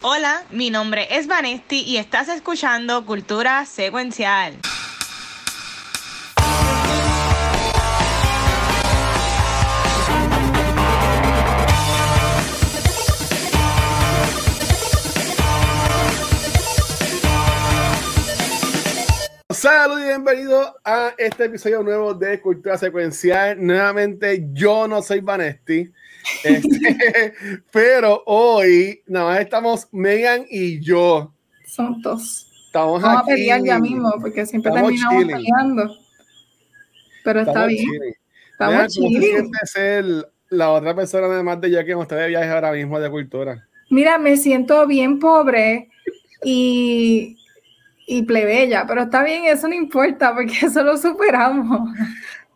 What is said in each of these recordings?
Hola, mi nombre es Vanesti y estás escuchando Cultura Secuencial. Saludos y bienvenidos a este episodio nuevo de Cultura Secuencial. Nuevamente, yo no soy Vanesti, este, pero hoy nada más estamos Megan y yo. Son dos. Estamos Vamos aquí. a pelear ya mismo, porque siempre terminamos chilling. peleando. Pero está Estamos bien. chilling. Megan, Estamos ¿cómo se chilling. siente ser la otra persona además de yo que está de viaje ahora mismo de cultura? Mira, me siento bien pobre y, y plebeya, pero está bien, eso no importa, porque eso lo superamos.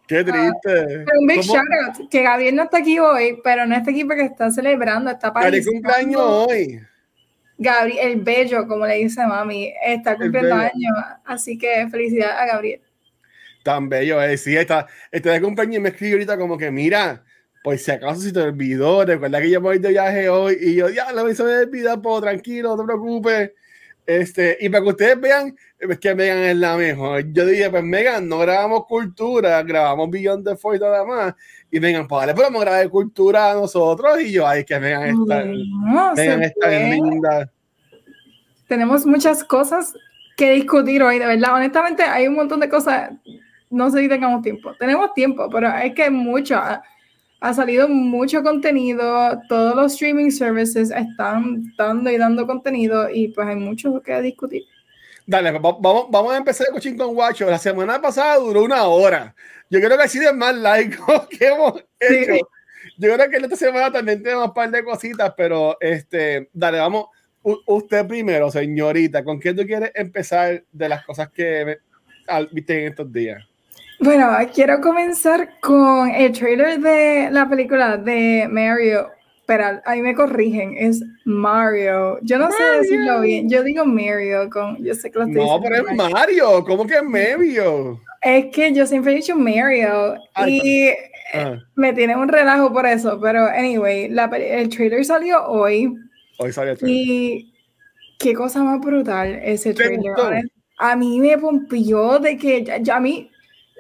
Qué triste. Pero un big ¿Cómo- shout out, que Gabriel no está aquí hoy, pero no está aquí porque está celebrando, está Feliz participando. cumpleaños hoy. Gabriel, el bello, como le dice mami, está cumpliendo años, así que felicidades a Gabriel. Tan bello, eh. Sí, está, está de cumpleaños y me escribe ahorita como que, mira, pues si acaso si te olvidó, recuerda que yo voy de viaje hoy y yo, ya, lo hice de vida, pues tranquilo, no te preocupes. Este, y para que ustedes vean, es que Megan es la mejor. Yo dije, pues Megan, no grabamos cultura, grabamos Beyond the Force nada más. Y Megan, pues dale, podemos grabar cultura a nosotros. Y yo, ay, que Megan está, No, se Megan está linda. tenemos muchas cosas que discutir hoy, de verdad. Honestamente, hay un montón de cosas. No sé si tengamos tiempo. Tenemos tiempo, pero es que mucho. Ha, salido mucho contenido. Todos los streaming services están dando y dando contenido y pues hay mucho que discutir. Dale, va- vamos, vamos a empezar el coaching con Guacho. La semana pasada duró una hora. Yo creo que ha sido el más laico que hemos hecho. Sí. Yo creo que esta semana también tenemos un par de cositas, pero este, dale, vamos. U- usted primero, señorita, ¿con qué tú quieres empezar de las cosas que viste en estos días? Bueno, quiero comenzar con el trailer de la película de Mario. Pero ahí me corrigen, es Mario. Yo no sé decirlo bien. Yo digo Mario con. Yo sé que lo estoy No, pero es. Mario. ¿Cómo que es Mario? Es que yo siempre he dicho Mario Ay, y Ah, me tiene un relajo por eso, pero anyway, la el trailer salió hoy hoy salió el trailer. y qué cosa más brutal ese ¿Te trailer. A mí me pompió de que ya, ya a mí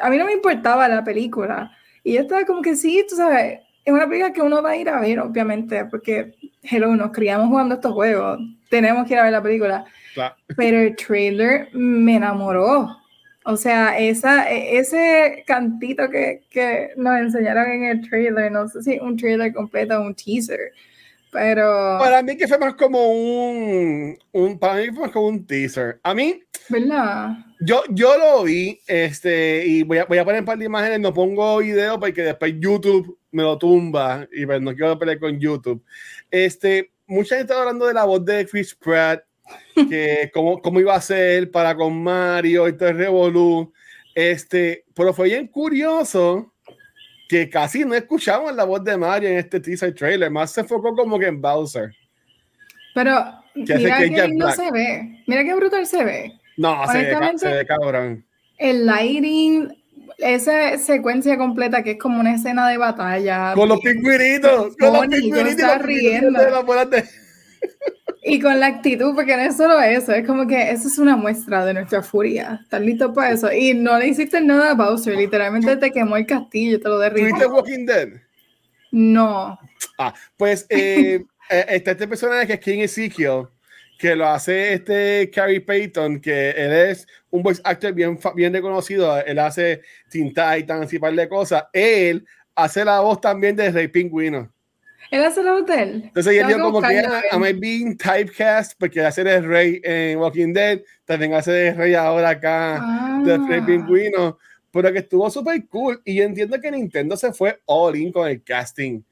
a mí no me importaba la película y yo estaba como que sí, tú sabes, es una película que uno va a ir a ver, obviamente, porque hello, nos criamos jugando estos juegos, tenemos que ir a ver la película Claro. pero el trailer me enamoró. O sea, esa, e- ese cantito que, que nos enseñaron en el trailer, no sé si un trailer completo o un teaser, pero, Para mí que fue más como un, un para mí fue más como un teaser. A mí, ¿verdad? Yo, yo lo vi, este, y voy a, voy a poner un par de imágenes, no pongo video porque después YouTube me lo tumba y pues no quiero pelear con YouTube. Este, mucha gente está hablando de la voz de Chris Pratt, que cómo, cómo iba a ser para con Mario y todo el revolú. Este, pero fue bien curioso que casi no escuchamos la voz de Mario en este teaser trailer, más se enfocó como que en Bowser. Pero Que mira que lindo Black. se ve, mira qué brutal se ve. No, se ve, se ve cabrón. El lighting, esa secuencia completa que es como una escena de batalla. Con los pingüinitos, con los pingüinitos riendo. de Y con la actitud, porque no es solo eso, es como que eso es una muestra de nuestra furia. ¿Estás listo para eso? Y no le hiciste nada a Bowser, literalmente te quemó el castillo, te lo ¿Tuviste derritió. Walking Dead? No. Ah, pues eh, eh, está este personaje que es King Ezekiel, que lo hace este Carrie Payton, que él es un voice actor bien, bien reconocido. Él hace Teen Titans y par de cosas. Él hace la voz también de Rey Pingüino. ¿Él hace el hotel? Entonces él que como que buscarlo, "Ah, am I being typecast porque hace de Rey en Walking Dead, también hace de Rey ahora acá de Rey Ah. Pingüino, pero que estuvo súper cool y yo entiendo que Nintendo se fue all in con el casting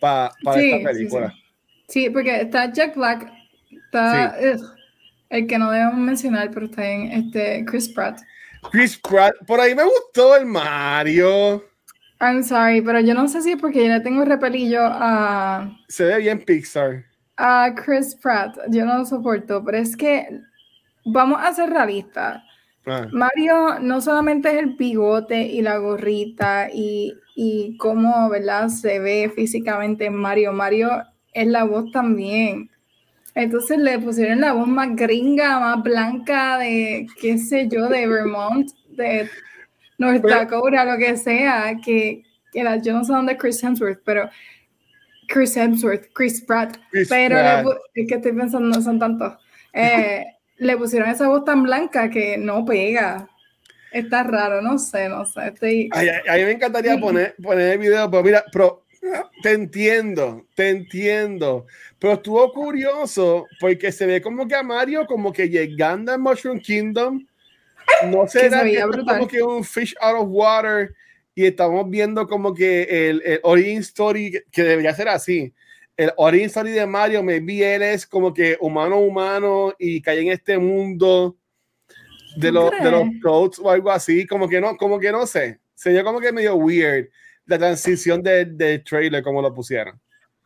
pa- para Sí, esta sí, película. sí. Sí, porque está Jack Black, está ugh, el que no debemos mencionar, pero está en este Chris Pratt. Chris Pratt, por ahí me gustó el Mario. I'm sorry, pero yo no sé si es porque yo le tengo repelillo a, Se ve bien Pixar. a Chris Pratt. Yo no lo soporto, pero es que vamos a ser realistas. Ah, Mario no solamente es el bigote y la gorrita y, y cómo ¿verdad? se ve físicamente en Mario. Mario es la voz también. Entonces le pusieron la voz más gringa, más blanca de, qué sé yo, de Vermont, de North Dakota, lo que sea, que, que yo no sé dónde Chris Hemsworth, pero Chris Hemsworth, Chris Pratt, pero es que estoy pensando, no son tantos. Eh, le pusieron esa voz tan blanca que no pega. Está raro, no sé, no sé. Estoy... a mí me encantaría poner, poner el video, pero mira, pero te entiendo, te entiendo. Pero estuvo curioso porque se ve como que a Mario, como que llegando a Mushroom Kingdom, no será que como que un fish out of water y estamos viendo como que el, el origin story que debería ser así. El origin story de Mario, me vi él es como que humano humano y cae en este mundo de los, de los codes o algo así, como que no, como que no sé. Sería como que medio weird la transición del de trailer, como lo pusieron.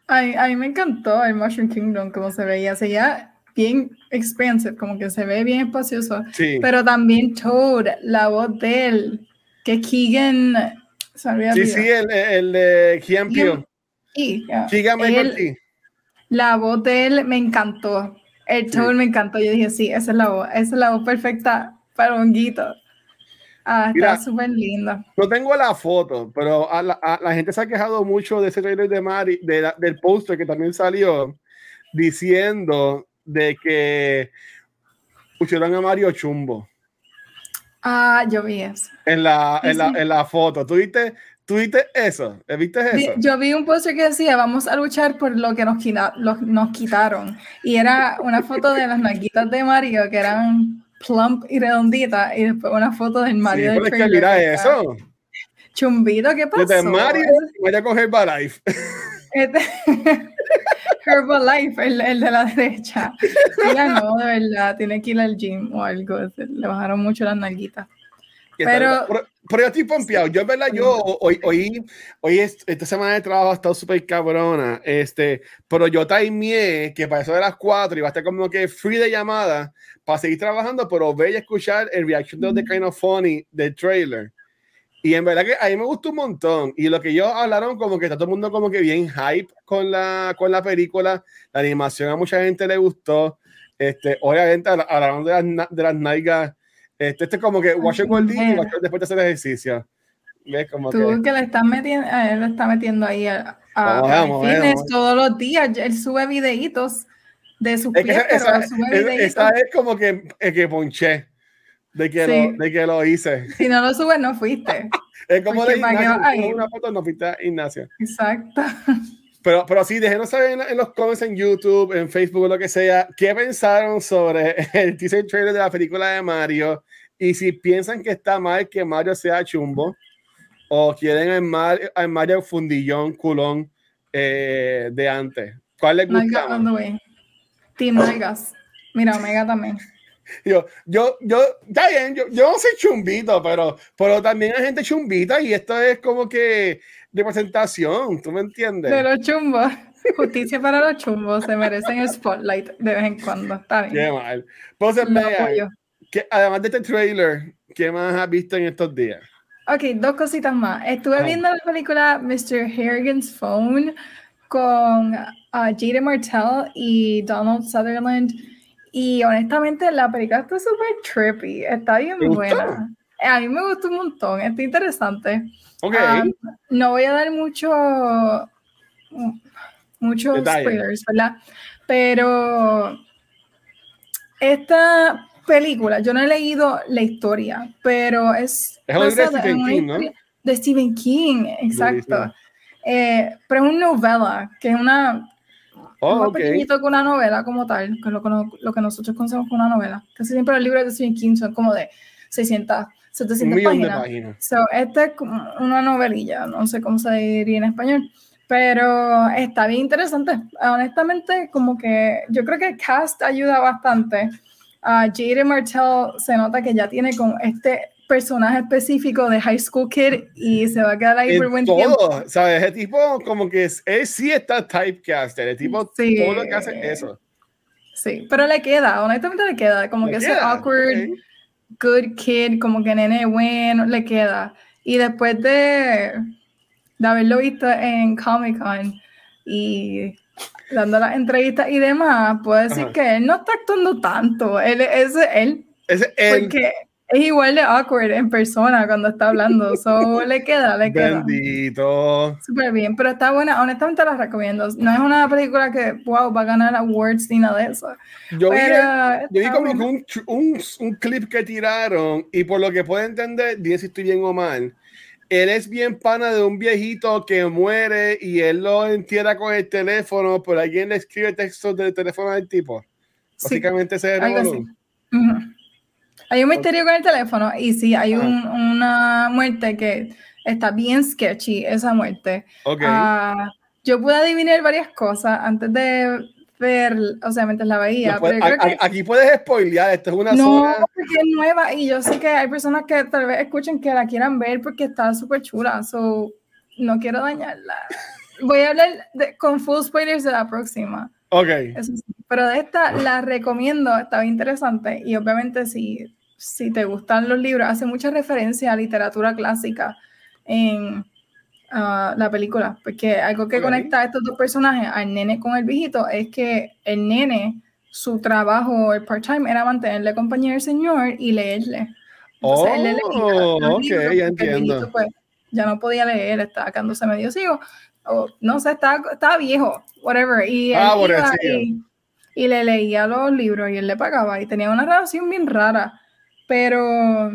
A, a mí me encantó el Mushroom Kingdom, como se veía. Se veía bien expansive, como que se ve bien espacioso. Sí. Pero también Toad, la voz de él, que Keegan. Sí, sí, el, el de Keegan Pio. Keegan Michael La voz de él me encantó. El Toad me encantó. Yo dije, sí, esa es la voz. Esa es la voz perfecta para Honguito. Ah, está súper linda. No tengo la foto, pero a la, gente se ha quejado mucho de ese trailer de Mari, de del póster que también salió, diciendo de que pusieron a Mario Chumbo. Ah, yo vi eso. En la, en la, en la foto. ¿Tú viste, ¿Tú viste eso? ¿Viste eso? Yo vi un póster que decía, vamos a luchar por lo que nos, nos quitaron. Y era una foto de las naguitas de Mario que eran plump y redondita y después una foto del Mario sí, del que mira eso. Chumbito, ¿qué pasó? Desde Mario voy a coger Herbalife. Este, Herbalife, el, el, de la derecha. Mira, no, de verdad, tiene que ir al gym o algo. Le bajaron mucho las nalguitas. Pero, pero, yo estoy pompeado. Yo, en verdad, yo hoy, hoy, hoy esta semana de trabajo ha estado súper cabrona. Este, pero yo timeé que para eso de las 4 iba a estar como que free de llamada para seguir trabajando, pero ve y escuchar el reaction de The Kind of Funny del trailer. Y en verdad que a mí me gustó un montón. Y lo que ellos hablaron, como que está todo el mundo como que bien hype con la, con la película. La animación a mucha gente le gustó. Este, obviamente hablaron de las, de las nalgas. Este, este es como que watch día y watch después de hacer ejercicio. ¿Ves? Como Tú que, le estás metiendo, él lo está metiendo ahí a, a, todos los días. Él sube videitos de sus pies, esa, esa, es como que, que ponché de que, lo, de que lo hice. Si no lo subes, no fuiste. es como de Ignacio, una foto, no fuiste a Ignacio. Exacto. Pero, pero sí, déjenos saber en, los comments en YouTube, en Facebook, lo que sea, qué pensaron sobre el teaser trailer de la película de Mario y si piensan que está mal que Mario sea chumbo o quieren al Mario, Mario fundillón, culón eh, de antes. ¿Cuál les gusta? Team Megas. Mira, Omega también. Yo, yo, yo, está bien, yo, yo no soy chumbito, pero, pero también hay gente chumbita y esto es como que representación, ¿tú me entiendes? De los chumbos. Justicia para los chumbos, se merecen el spotlight de vez en cuando, está bien. Qué mal. Entonces, que, además de este trailer, ¿qué más has visto en estos días? Ok, dos cositas más. Estuve viendo la película Mr. Harrigan's Phone con uh, Jade Martell y Donald Sutherland. Y honestamente, la película está súper trippy, está bien buena. A mí me gustó un montón, está interesante. Okay. Um, no voy a dar mucho, muchos spoilers, ¿verdad? Pero esta película, yo no he leído la historia, pero es, es de Stephen King, ¿no? De Stephen King, exacto. Eh, pero es una novela, que es una, oh, más pequeñito que una novela como tal, que es lo, lo, que nosotros conocemos como una novela. Casi siempre los libros de Stephen King son como de 600, 700 páginas. So, esta es una novelilla, no sé cómo se diría en español, pero está bien interesante. Honestamente, como que yo creo que el cast ayuda bastante. Uh, Martell se nota que ya tiene con este personaje específico de High School Kid y se va a quedar ahí por buen todo, tiempo. ¿sabes? Ese tipo como que es, él sí está typecaster, el tipo sí, todo lo que hace eso. Sí, pero le queda, honestamente le queda, como que ese awkward, good kid, como que nene bueno, le queda. Y después de, de haberlo visto en Comic Con y dando las entrevistas y demás, puedo decir Ajá. que él no está actuando tanto. Él es él. Es Porque es igual de awkward en persona cuando está hablando. So, le queda, le queda. bendito. Súper bien, pero está buena. Honestamente la recomiendo. No es una película que, wow, va a ganar awards ni nada de eso. Yo vi, Pero que- yo vi como que un, un, un clip que tiraron y por lo que puedo entender, dime si estoy bien o mal, él es bien pana de un viejito que muere y él lo entierra con el teléfono, pero alguien le escribe textos del teléfono del tipo. Sí, Básicamente ese es el algo así. revolú. Ujú. Hay un misterio con el teléfono y sí, hay un- una muerte que está bien sketchy, esa muerte. Ok. Ah, yo pude adivinar varias cosas antes de ver, o sea, mientras la veía, puede- pero a- que aquí puedes spoilear, esto es una no, zona. porque es nueva y yo sé que hay personas que tal vez escuchen que la quieran ver porque está súper chula, so no quiero dañarla. Voy a hablar de- con full spoilers de la próxima. Ok. Eso sí. Pero de esta la recomiendo, está bien interesante. Y obviamente, si, si te gustan los libros, hace mucha referencia a literatura clásica en ah, la película. Porque algo que conecta a estos dos personajes, al nene con el viejito, es que el nene, su trabajo, el part-time, era mantenerle compañía al señor y leerle. Entonces, él le leía Oh, ok, libros ya porque el entiendo. viejito, pues, ya no podía leer, estaba quedándose medio ciego. O, no sé, estaba, estaba viejo, whatever. Y, él Ah, iba y, y le leía los libros y él le pagaba y tenía una relación bien rara. Pero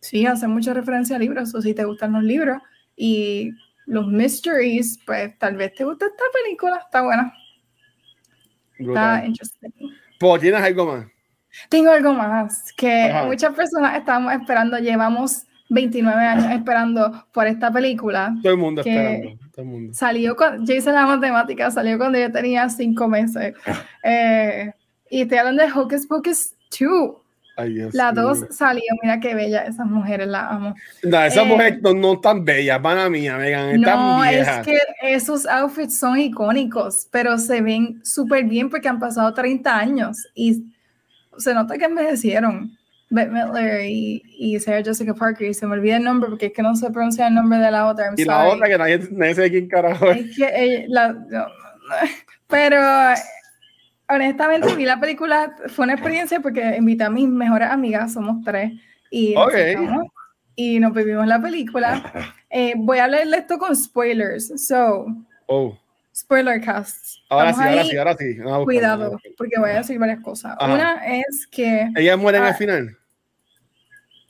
sí, hace mucha referencia a libros, o si te gustan los libros y los mysteries, pues tal vez te gusta esta película, está buena, está interesting. Pues, ¿Tienes algo más? Tengo algo más que Ajá. muchas personas estamos esperando, llevamos 29 años esperando por esta película. Todo el mundo esperando. Todo el mundo. Salió cuando, yo hice la matemática, salió cuando yo tenía 5 meses. Eh, y estoy hablando de Hocus Pocus 2. Ay, Dios La mío. 2 salió, mira qué bella, esas mujeres las amo. No, esas Eh, mujeres no, no tan bellas, pana mía, Megan, están No, es que esos outfits son icónicos, pero se ven súper bien porque han pasado 30 años y se nota que envejecieron. Bette Midler y, y Sarah Jessica Parker, y se me olvida el nombre porque es que no sé pronunciar el nombre de la otra. I'm Y la otra que nadie, nadie sabe quién carajo es. Es que ella- la- no, pero honestamente vi la película, fue una experiencia porque invité a mis mejores amigas, somos tres, y, nos y nos vivimos la película. Eh, voy a hablarle esto con spoilers, so, Oh, spoiler cast. ahora sí, ahora sí, ahora sí. Buscar, Cuidado, porque voy a decir varias cosas. Ajá. Una es que Ellas mueren Ah, al final.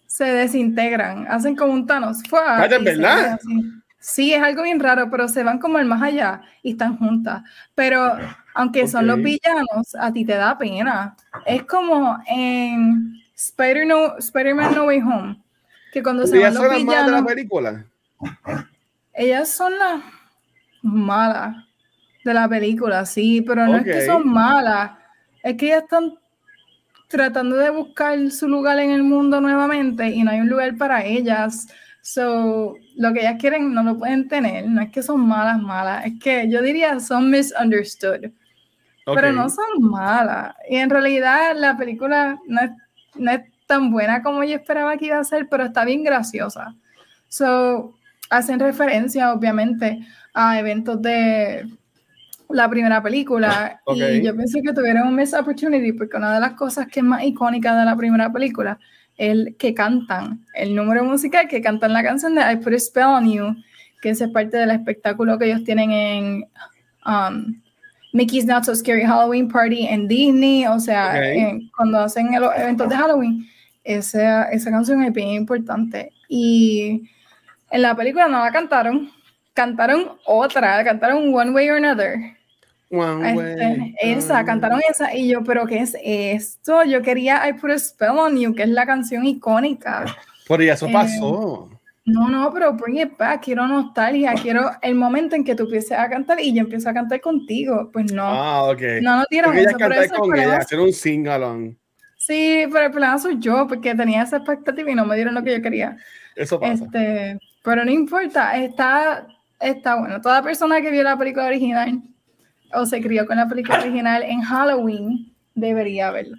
se desintegran, hacen como un Thanos. ¡fua! Espérate, ¿en y se verdad? Sí, es algo bien raro, pero se van como al más allá y están juntas. Pero aunque son los villanos, a ti te da pena. Es como en Spider no, Spider-Man No Way Home, que cuando se Ellas van son los las malas de la villanos, película. ellas son las malas de la película, sí, pero no es que son malas, es que ellas están tratando de buscar su lugar en el mundo nuevamente y no hay un lugar para ellas. So, lo que ellas quieren no lo pueden tener, no es que son malas, malas, es que yo diría son misunderstood, pero no son malas. Y en realidad la película no es, no es tan buena como yo esperaba que iba a ser, pero está bien graciosa. So, hacen referencia, obviamente, a eventos de la primera película. Y yo pienso que tuvieron un missed opportunity, porque una de las cosas que es más icónica de la primera película es el que cantan, el número musical que cantan la canción de I Put a Spell on You, que es parte del espectáculo que ellos tienen en um, Mickey's Not So Scary Halloween Party en Disney, o sea, en- cuando hacen los eventos de Halloween, esa, esa canción es bien importante. Y en la película no la cantaron, cantaron otra, cantaron One Way or Another. One Este, way, esa, one cantaron esa y yo, pero ¿qué es esto? Yo quería I Put a Spell on You, que es la canción icónica. Ya eso Eh, pasó. No, no, pero bring it back, quiero nostalgia, quiero el momento en que tú empieces a cantar y yo empiezo a cantar contigo. Pues no, Ah, ok. no, no dieron Porque eso, pero cantar ese es el con ella, hacer un sing-along. Sí, pero el problema soy yo, porque tenía esa expectativa y no me dieron lo que yo quería. Eso pasa. Este, pero no importa, está, está bueno. Toda persona que vio la película original o se crió con la película original en Halloween debería verla.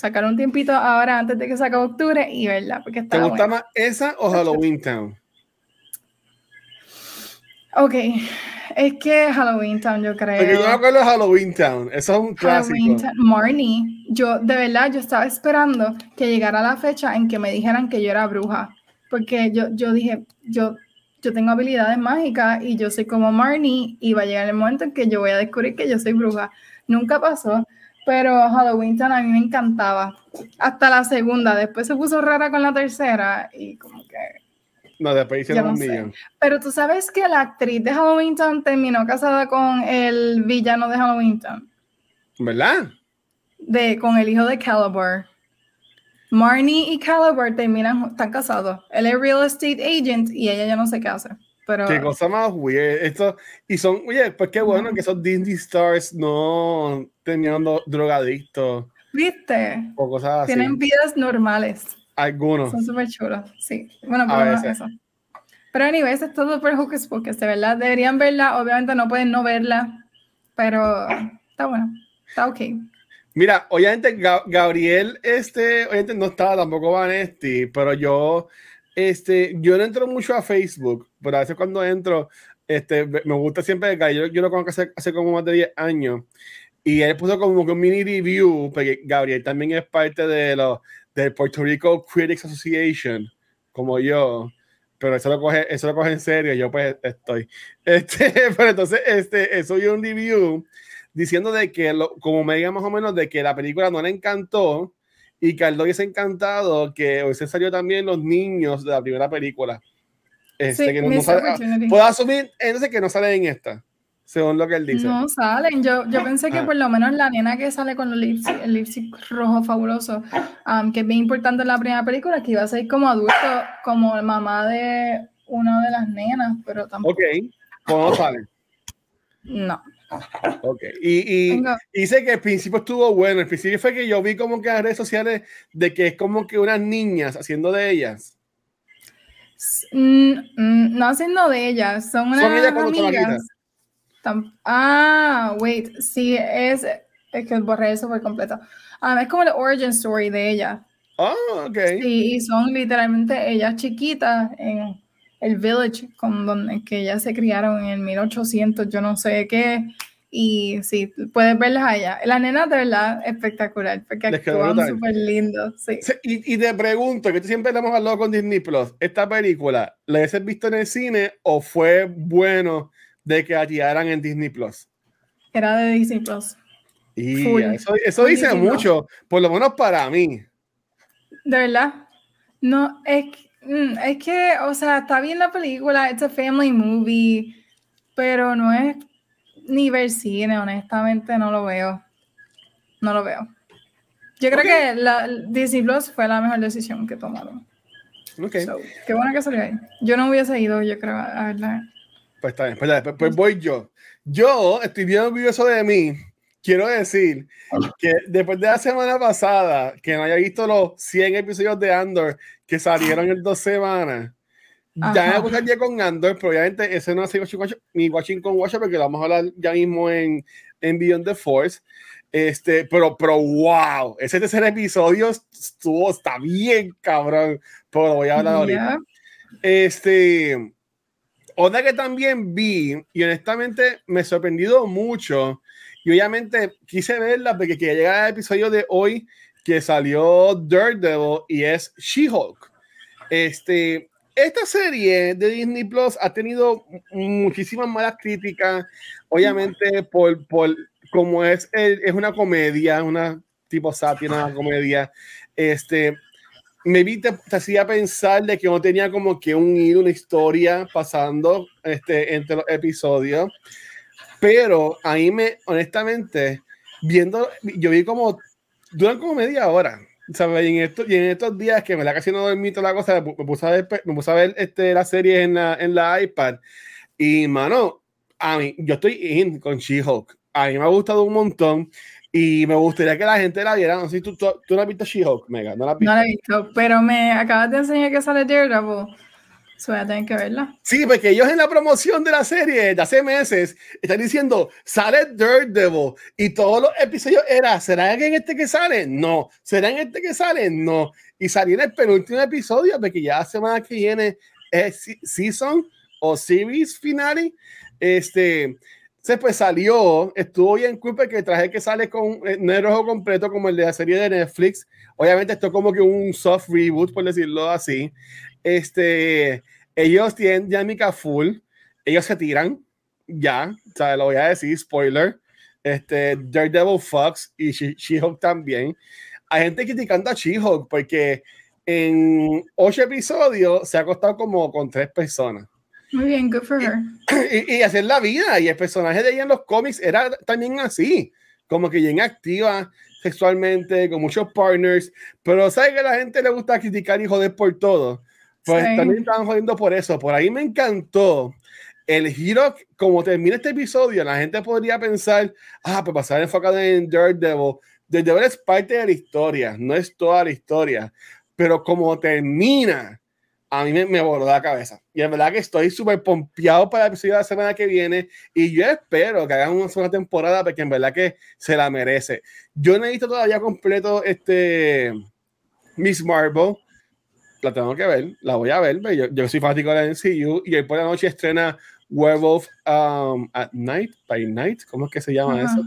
Sacar un tiempito ahora antes de que se acabe octubre y verla, porque ¿Te está gusta buena. más esa o Halloween Town? Ok, Es que Halloween Town, yo creo. Porque yo me acuerdo de Halloween Town. Eso es un clásico. Halloween Town. Marnie, yo de verdad yo estaba esperando que llegara la fecha en que me dijeran que yo era bruja, porque yo, yo dije, yo, yo tengo habilidades mágicas y yo soy como Marnie y va a llegar el momento en que yo voy a descubrir que yo soy bruja. Nunca pasó, pero Halloween Town a mí me encantaba. Hasta la segunda, después se puso rara con la tercera y como que No, después hicieron no un millón. Pero tú sabes que la actriz de Halloween Town terminó casada con el villano de Halloween Town, ¿Verdad? de, con el hijo de Calabar. Marnie y Calabar terminan, están casados. Él es real estate agent y ella ya no sé qué hace. Pero Qué cosa más weird. Esto, y son, oye, pues qué bueno que esos Disney Stars no teniendo drogadictos viste, o cosas así. tienen vidas normales. Algunos. Son súper chulos. Sí, bueno, por lo eso. Pero anyway, eso es todo por Hocus Pocus, de verdad. Deberían verla, obviamente no pueden no verla, pero está bueno, está ok. Mira, obviamente Ga- Gabriel, este, obviamente no estaba tampoco Vanesti, pero yo, este, yo no entro mucho a Facebook, pero a veces cuando entro, este, me gusta siempre, yo, yo lo conozco hace, hace como más de 10 años, y él puso como que un mini review, porque Gabriel también es parte de los, del Puerto Rico Critics Association, como yo, pero eso lo coge, eso lo coge en serio, yo pues estoy. Este, pero entonces, este, eso y un review diciendo de que, lo, como me diga más o menos, de que la película no le encantó y le hubiese encantado que hubiesen salido también los niños de la primera película. Este, Sí, que no, no missed sale- ah, opportunity. puedo asumir entonces que no sale en esta, según lo que él dice. No salen. Yo, yo pensé que Ah. por lo menos la nena que sale con los el lipstick rojo fabuloso, um, que es bien importante en la primera película, que iba a ser como adulto, como mamá de una de las nenas, pero tampoco. Ok, ¿cómo no sale? No. Ok, y, y dice que el principio estuvo bueno. El principio fue que yo vi como que en las redes sociales de que es como que unas niñas haciendo de ellas. Mm, mm, no haciendo de ellas, son unas Son ellas amigas. Ah, wait, sí, es, es que borré eso por completo. Ah, es como la origin story de ella. Ah, ok. Sí, y son literalmente ellas chiquitas en el village con donde que ellas se criaron en el 1800, yo no sé qué. Y sí, puedes verlas allá. La nena de verdad espectacular, porque actúan súper lindos. Sí. Y, y te pregunto, que tú siempre le hemos hablado con Disney Plus, ¿esta película la has visto en el cine o fue bueno de que la tiraran en Disney Plus? Era de Disney Plus. Y Full. eso, eso Full dice Disney Plus. mucho, por lo menos para mí. De verdad. No, es, que- es que, o sea, está bien la película, it's a family movie, pero no es ni ver cine, honestamente, no lo veo. No lo veo. Yo creo Ok. que la, Disney Plus fue la mejor decisión que tomaron. Ok, So, qué bueno que salió ahí. Yo no hubiese ido, yo creo, a verla. pues está bien. Pues, pues- pues voy yo. Yo estoy bien orgulloso de mí. Quiero decir que después de la semana pasada, que no haya visto los 100 episodios de Andor que salieron en dos semanas, ya me puse al día con Andor, pero obviamente ese no es mi watching, watch- mi watching con Watcher porque lo vamos a hablar ya mismo en, en Beyond the Force. Este, pero, pero wow, ese tercer episodio estuvo, está bien cabrón, pero lo voy a hablar ahorita. Este, otra que también vi, y honestamente me sorprendido mucho, y obviamente quise verla porque quería llegar al episodio de hoy que salió Daredevil y es She-Hulk. Este, esta serie de Disney Plus ha tenido muchísimas malas críticas, obviamente por, por como es, es una comedia, una tipo sátira, una comedia. Este, me vi te hacía pensar de que no tenía como que un hilo, una historia pasando este, entre los episodios. Pero ahí me, honestamente, viendo, yo vi como, duran como media hora. ¿sabes? Y, en esto, y en estos días que me la casi no dormí toda la cosa, me puse a ver, me puse a ver este, la serie en la, en la iPad. Y, mano, a mí, yo estoy in con She-Hulk. A mí me ha gustado un montón. Y me gustaría que la gente la viera. No sé si tú, tú, tú no has visto She-Hulk, Mega. No la has visto. No la he visto, pero me acabas de enseñar que sale Daredevil. So voy a tener que verla. Sí, porque ellos en la promoción de la serie de hace meses están diciendo, sale Daredevil y todos los episodios era, ¿será en este que sale? No. ¿Será en este que sale? No. Y salió en el penúltimo episodio porque ya la semana que viene es se- season o series finale. Este, se pues salió, estuvo bien cool el traje que sale con eh, es rojo completo como el de la serie de Netflix. Obviamente esto es como que un soft reboot, por decirlo así. Este, ellos tienen dinámica full, ellos se tiran, ya, o sea, lo voy a decir, spoiler. Este, Daredevil Fox y She-Hulk también. Hay gente criticando a She-Hulk porque en ocho episodios se ha acostado como con tres personas. Muy bien, good for her. Y, y, hacer la vida. Y el personaje de ella en los cómics era también así, como que bien activa sexualmente, con muchos partners. Pero sabe que a la gente le gusta criticar y joder por todo. Pues sí. también estaban jodiendo por eso. Por ahí me encantó el giro, como termina este episodio, la gente podría pensar, ah, pues pasar enfocado en Daredevil. Daredevil es parte de la historia, no es toda la historia. Pero como termina, a mí me, me voló la cabeza. Y es verdad que estoy súper pompeado para el episodio de la semana que viene. Y yo espero que hagan una segunda temporada porque en verdad que se la merece. Yo no he visto todavía completo este Miss Marvel. La tengo que ver, la voy a ver. Yo, yo soy fanático de la NCU y hoy por la noche estrena Werewolf um, at Night, by Night. ¿Cómo es que se llama uh -huh. eso?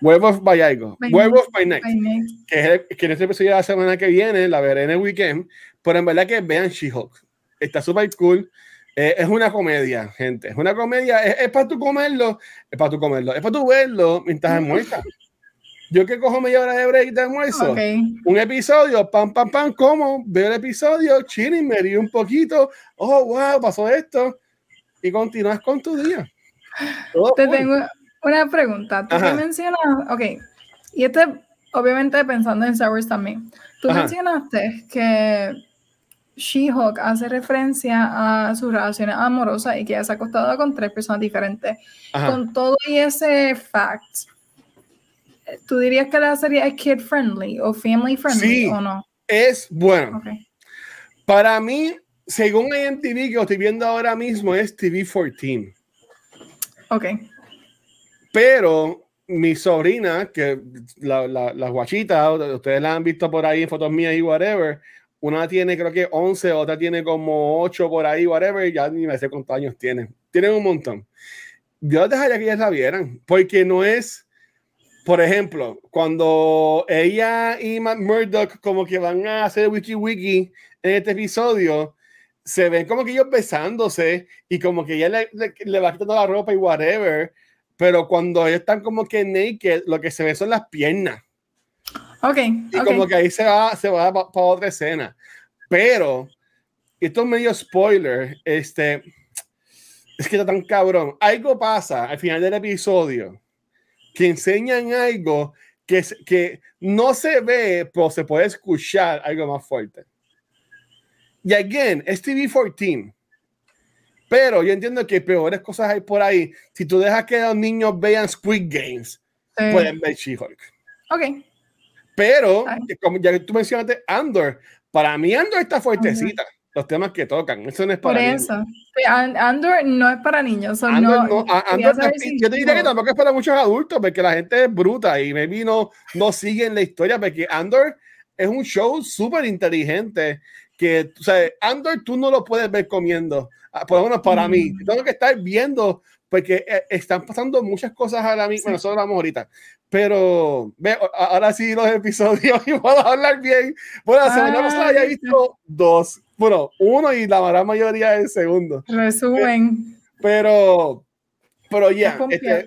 Werewolf by algo. Werewolf by Night. By night. Que, es el, que en este episodio de la semana que viene la veré en el weekend. Pero en verdad que vean She-Hulk. Está súper cool. Eh, es una comedia, gente. Es una comedia. Es, es para tú comerlo. Es para tú comerlo. Es para tú verlo mientras almuerzas. Yo que cojo media hora de break de almuerzo. Okay. Un episodio, pam, pam, pam, como. Veo el episodio, chilling, me río un poquito. Oh, wow, pasó esto. Y continúas con tu día. Todo Te cool. tengo una pregunta. Tú Ajá. mencionas, ok, y este, obviamente pensando en Star Wars también. Tú Ajá. mencionaste que She-Hulk hace referencia a sus relaciones amorosas y que ella se ha acostado con tres personas diferentes. Ajá. Con todo y ese fact, ¿tú dirías que la serie es kid friendly o family friendly sí, o no? Es bueno. Okay. Para mí, según IMTV que estoy viendo ahora mismo, es TV 14. Ok. Pero mi sobrina, que la, la, la guachita, ustedes la han visto por ahí en fotos mías y whatever, una tiene creo que 11, otra tiene como 8 por ahí, whatever, ya ni me sé cuántos años tiene. Tienen un montón. Yo dejaría que ellas la vieran, porque no es, por ejemplo, cuando ella y Matt Murdock como que van a hacer wiki wiki en este episodio, se ven como que ellos besándose y como que ella le, le, le va quitando la ropa y whatever, pero cuando ellos están como que naked, lo que se ve son las piernas. Ok. Y okay. como que ahí se va, se va para pa otra escena. Pero, esto es medio spoiler, este, es que está tan cabrón. Algo pasa al final del episodio que enseñan algo que, que no se ve, pero se puede escuchar algo más fuerte. Y again, es TV14. Pero yo entiendo que peores cosas hay por ahí. Si tú dejas que los niños vean Squid Games, sí. pueden ver She-Hulk. Ok. Pero, como ya que tú mencionaste, Andor, para mí Andor está fuertecita. Los temas que tocan, eso no es para Por niños. eso. Andor no es para niños. So Andor, no, no, Andor yo te diría que tampoco es para muchos adultos, porque la gente es bruta y maybe no, no siguen la historia, porque Andor es un show súper inteligente que, o sea, Andor tú no lo puedes ver comiendo, ah, por lo menos para mm. mí. Tengo que estar viendo porque eh, están pasando muchas cosas ahora mismo, sí. nosotros vamos ahorita, pero ve, ahora sí los episodios y puedo hablar bien. Bueno, la semana pasada había visto dos, bueno, uno y la gran mayoría el segundo. Resumen. Pero, pero ya, yeah, este,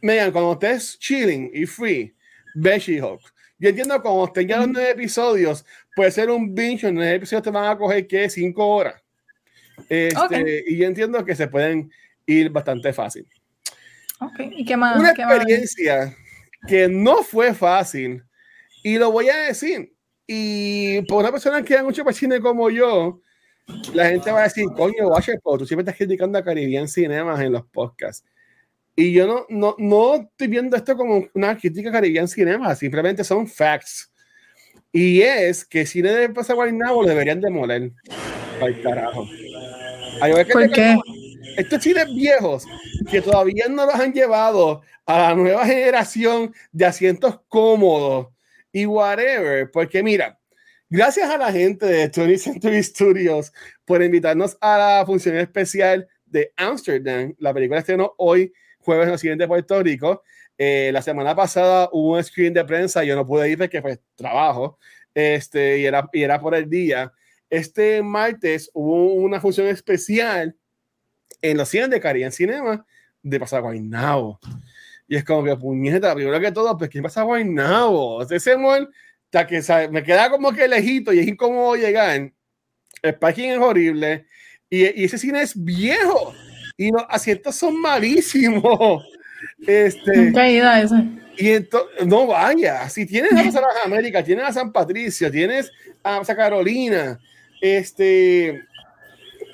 Megan, cuando estés chilling y free, ve She-Hulk. Yo entiendo cuando estén ya los nueve episodios, puede ser un binge, en nueve episodios te van a coger, ¿qué? Cinco horas. Este, okay. Y yo entiendo que se pueden ir bastante fácil. Ok, ¿y qué más? Una ¿qué experiencia más? que no fue fácil, y lo voy a decir, y por una persona que da mucho para cine como yo, la gente va a decir, coño, Watcher, tú siempre estás criticando a Caribbean Cinemas en los podcasts. Y yo no, no, no estoy viendo esto como una crítica a Caribbean Cinemas, simplemente son facts. Y es que cine de Plaza Guaynabo lo deberían demoler. Ay, carajo. Ay, ¿Por qué? estos cines viejos que todavía no los han llevado a la nueva generación de asientos cómodos y whatever, porque mira, gracias a la gente de 20th Century Studios por invitarnos a la función especial de Amsterdam. La película estrenó hoy, jueves, en el siguiente Puerto Rico. Eh, la semana pasada hubo un screen de prensa, yo no pude ir porque fue trabajo, este, y, era, y era por el día. Este martes hubo una función especial en los cines de Caribe en Cinema de Pasar Guaynabo. Y es como que puñeta, primero que todo, pues ¿quién pasa Guaynabo? Ese mall, que me queda como que lejito y es incómodo llegar. El parking es horrible y, y ese cine es viejo y los asientos son malísimos. Este. Y entonces, no vaya, si tienes a San América, tienes a San Patricio, tienes a San Carolina, este,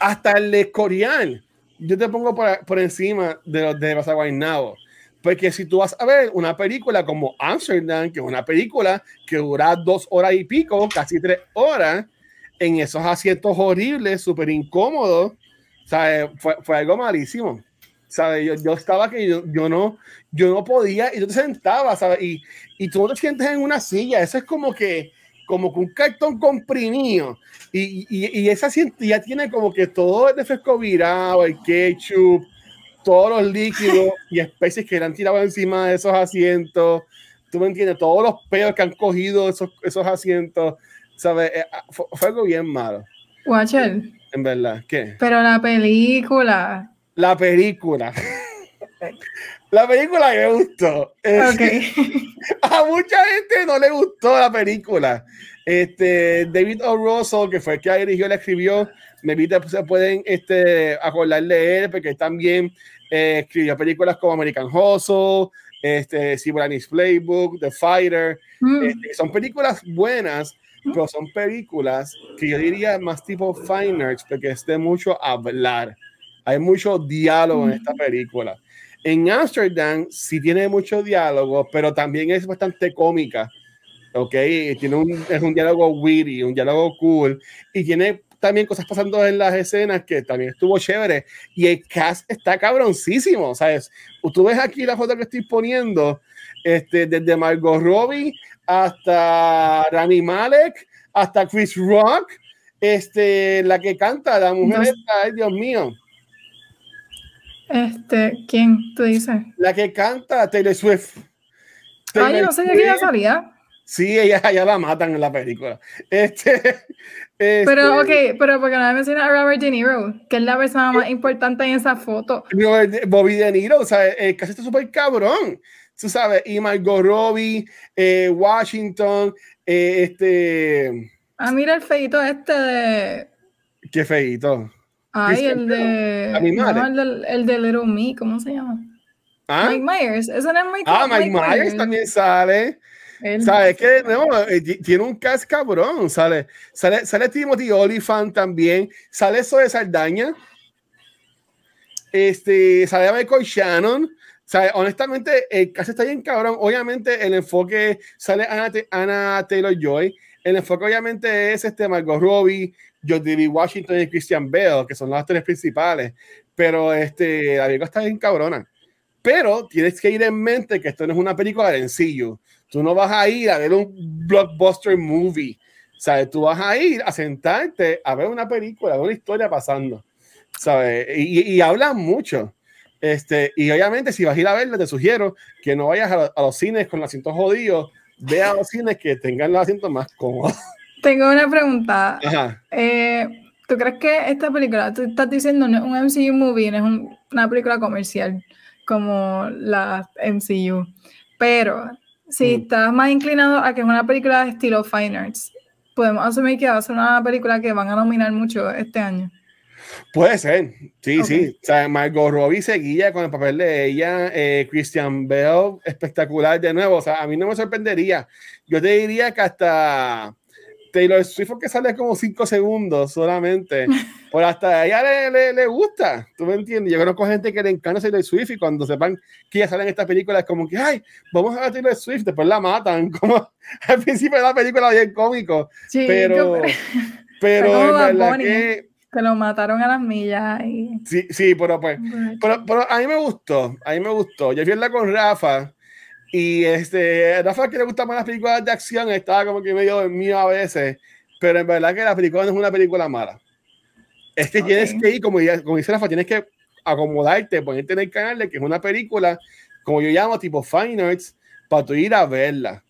hasta el de Corián, yo te pongo por, por encima de los de Pasaguainabo. Porque si tú vas a ver una película como Amsterdam, que es una película que dura dos horas y pico, casi tres horas, en esos asientos horribles, súper incómodos, ¿sabes? Fue, fue, algo malísimo. ¿sabes? Yo, yo estaba que yo, yo, no, yo no podía, y yo te sentaba, ¿sabes? Y, y tú te sientes en una silla, eso es como que, como un cartón comprimido, y, y, y esa ya tiene como que todo el refresco virado, el ketchup, todos los líquidos y especies que le han tirado encima de esos asientos. Tú me entiendes, todos los pelos que han cogido esos, esos asientos, ¿sabes? Eh, ah, fue, fue, algo bien malo. Watcher. En verdad, ¿qué? Pero la película. La película. la película me gustó. Okay. a mucha gente no le gustó la película. Este, David O. Russell, que fue el que la dirigió, la escribió, me se pueden este, acordar de él, porque también eh, escribió películas como American Hustle, este, Sibylline's Playbook, The Fighter. Mm. Este, son películas buenas, pero son películas que yo diría más tipo fine arts, porque es de mucho hablar. Hay mucho diálogo en esta película. En Amsterdam sí tiene mucho diálogo, pero también es bastante cómica. ¿Ok? Tiene un, es un diálogo witty, un diálogo cool. Y tiene también cosas pasando en las escenas que también estuvo chévere. Y el cast está cabroncísimo, ¿sabes? Tú ves aquí la foto que estoy poniendo, este, desde Margot Robbie hasta Rami Malek, hasta Chris Rock, este, la que canta, la mujer, no. esta, ay Dios mío. Este, ¿quién tú dices? La que canta Taylor Swift. Taylor ah, yo no sabía que ella salía. Sí, ella, ella la matan en la película. Este, este, pero, ok, pero porque no me menciona a Robert De Niro, que es la persona más importante en esa foto. Bobby De Niro, o sea, el casi está súper cabrón. Tú sabes, y Margot Robbie, eh, Washington, eh, este. Ah, mira el feito este de. ¿Qué feito? Ay, el de. No, el, de, el de Little Me, ¿cómo se llama? ¿Ah? Mike Myers. Eso no es Mike Ah, Mike, Mike Myers, Myers también sale. Él- ¿Sabes qué? No, eh, ti- tiene un cast cabrón. Sale, sale, sale Timothy Olyphant también. Sale Zoe Saldaña. Este, sale Michael Shannon. ¿Sabes? Honestamente, el cast está bien cabrón. Obviamente, el enfoque sale Anna, Te- Anna Taylor Joy. El enfoque, obviamente, es este Margot Robbie, John D.B. Washington y Christian Bale, que son los actores principales. Pero este, la está bien cabrona. Pero tienes que ir en mente que esto no es una película de sencillo. Tú no vas a ir a ver un blockbuster movie. ¿Sabes? Tú vas a ir a sentarte a ver una película, a ver una historia pasando. ¿Sabes? Y, y, hablan mucho. Este, y obviamente, si vas a ir a verla, te sugiero que no vayas a, a los cines con los asientos jodidos. Ve a los cines que tengan los asientos más cómodos. Tengo una pregunta. Ajá. Eh, ¿Tú crees que esta película, tú estás diciendo, no es un MCU movie, no es un- una película comercial como la MCU? Pero si Mm. estás más inclinado a que es una película de estilo Fine Arts, podemos asumir que va a ser una película que van a nominar mucho este año. Puede ser, sí, sí. O sea, Margot Robbie seguía con el papel de ella, eh, Christian Bell, espectacular de nuevo. O sea, a mí no me sorprendería. Yo te diría que hasta Taylor Swift, que sale como cinco segundos solamente, por hasta a ella le, le, le gusta. ¿Tú me entiendes? Yo conozco gente que le encanta Taylor Swift y cuando sepan que ella sale en esta película es como que, ay, vamos a ver Taylor Swift, después la matan. Como al principio de la película bien cómico, Sí, pero, pero en verdad que que lo mataron a las millas y... sí, sí, pero pues pero, pero a mí me gustó, a mí me gustó. Yo fui a verla con Rafa y este, Rafa que le gustan más las películas de acción, estaba como que medio dormido a veces, pero en verdad que la película no es una película mala. Es que Ok. tienes que ir, como, ya- como dice Rafa, tienes que acomodarte, ponerte en el canal de que es una película, como yo llamo, tipo Fine Arts, para tu ir a verla.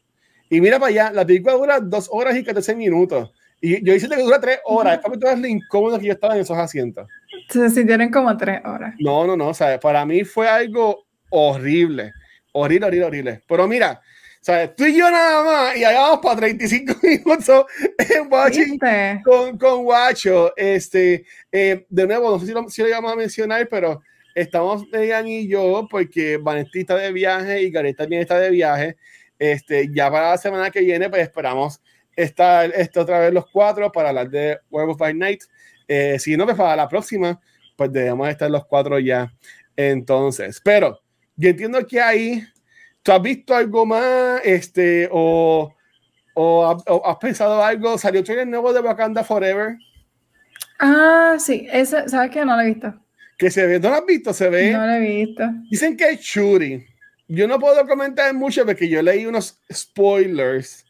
Y mira para allá, la película dura dos horas y 14 minutos. Y yo hice que dura tres horas. Es para lo incómodo que yo estaba en esos asientos. Se sintieron como tres horas. No, no, no. O sea, para mí fue algo horrible. Horrible, horrible, horrible. Pero mira, sea, tú y yo nada más, y allá vamos para 35 minutos en watching con, con Guacho. Este, eh, de nuevo, no sé si lo, si lo a mencionar, pero estamos Megan y yo, porque Vanetti está de viaje y Gareth también está de viaje. Este, ya para la semana que viene, pues esperamos estar esto otra vez los cuatro para hablar de Werewolf by Night. Eh, si no, pues para la próxima, pues debemos estar los cuatro ya. Entonces, pero yo entiendo que ahí ¿Tú has visto algo más? Este, o, o, has pensado algo? ¿Salió el nuevo de Wakanda Forever? Ah, sí, ese, ¿sabes qué? No lo he visto. Que se ve, ¿no lo has visto? Se ve. No lo he visto. Dicen que es Shuri. Yo no puedo comentar mucho porque yo leí unos spoilers.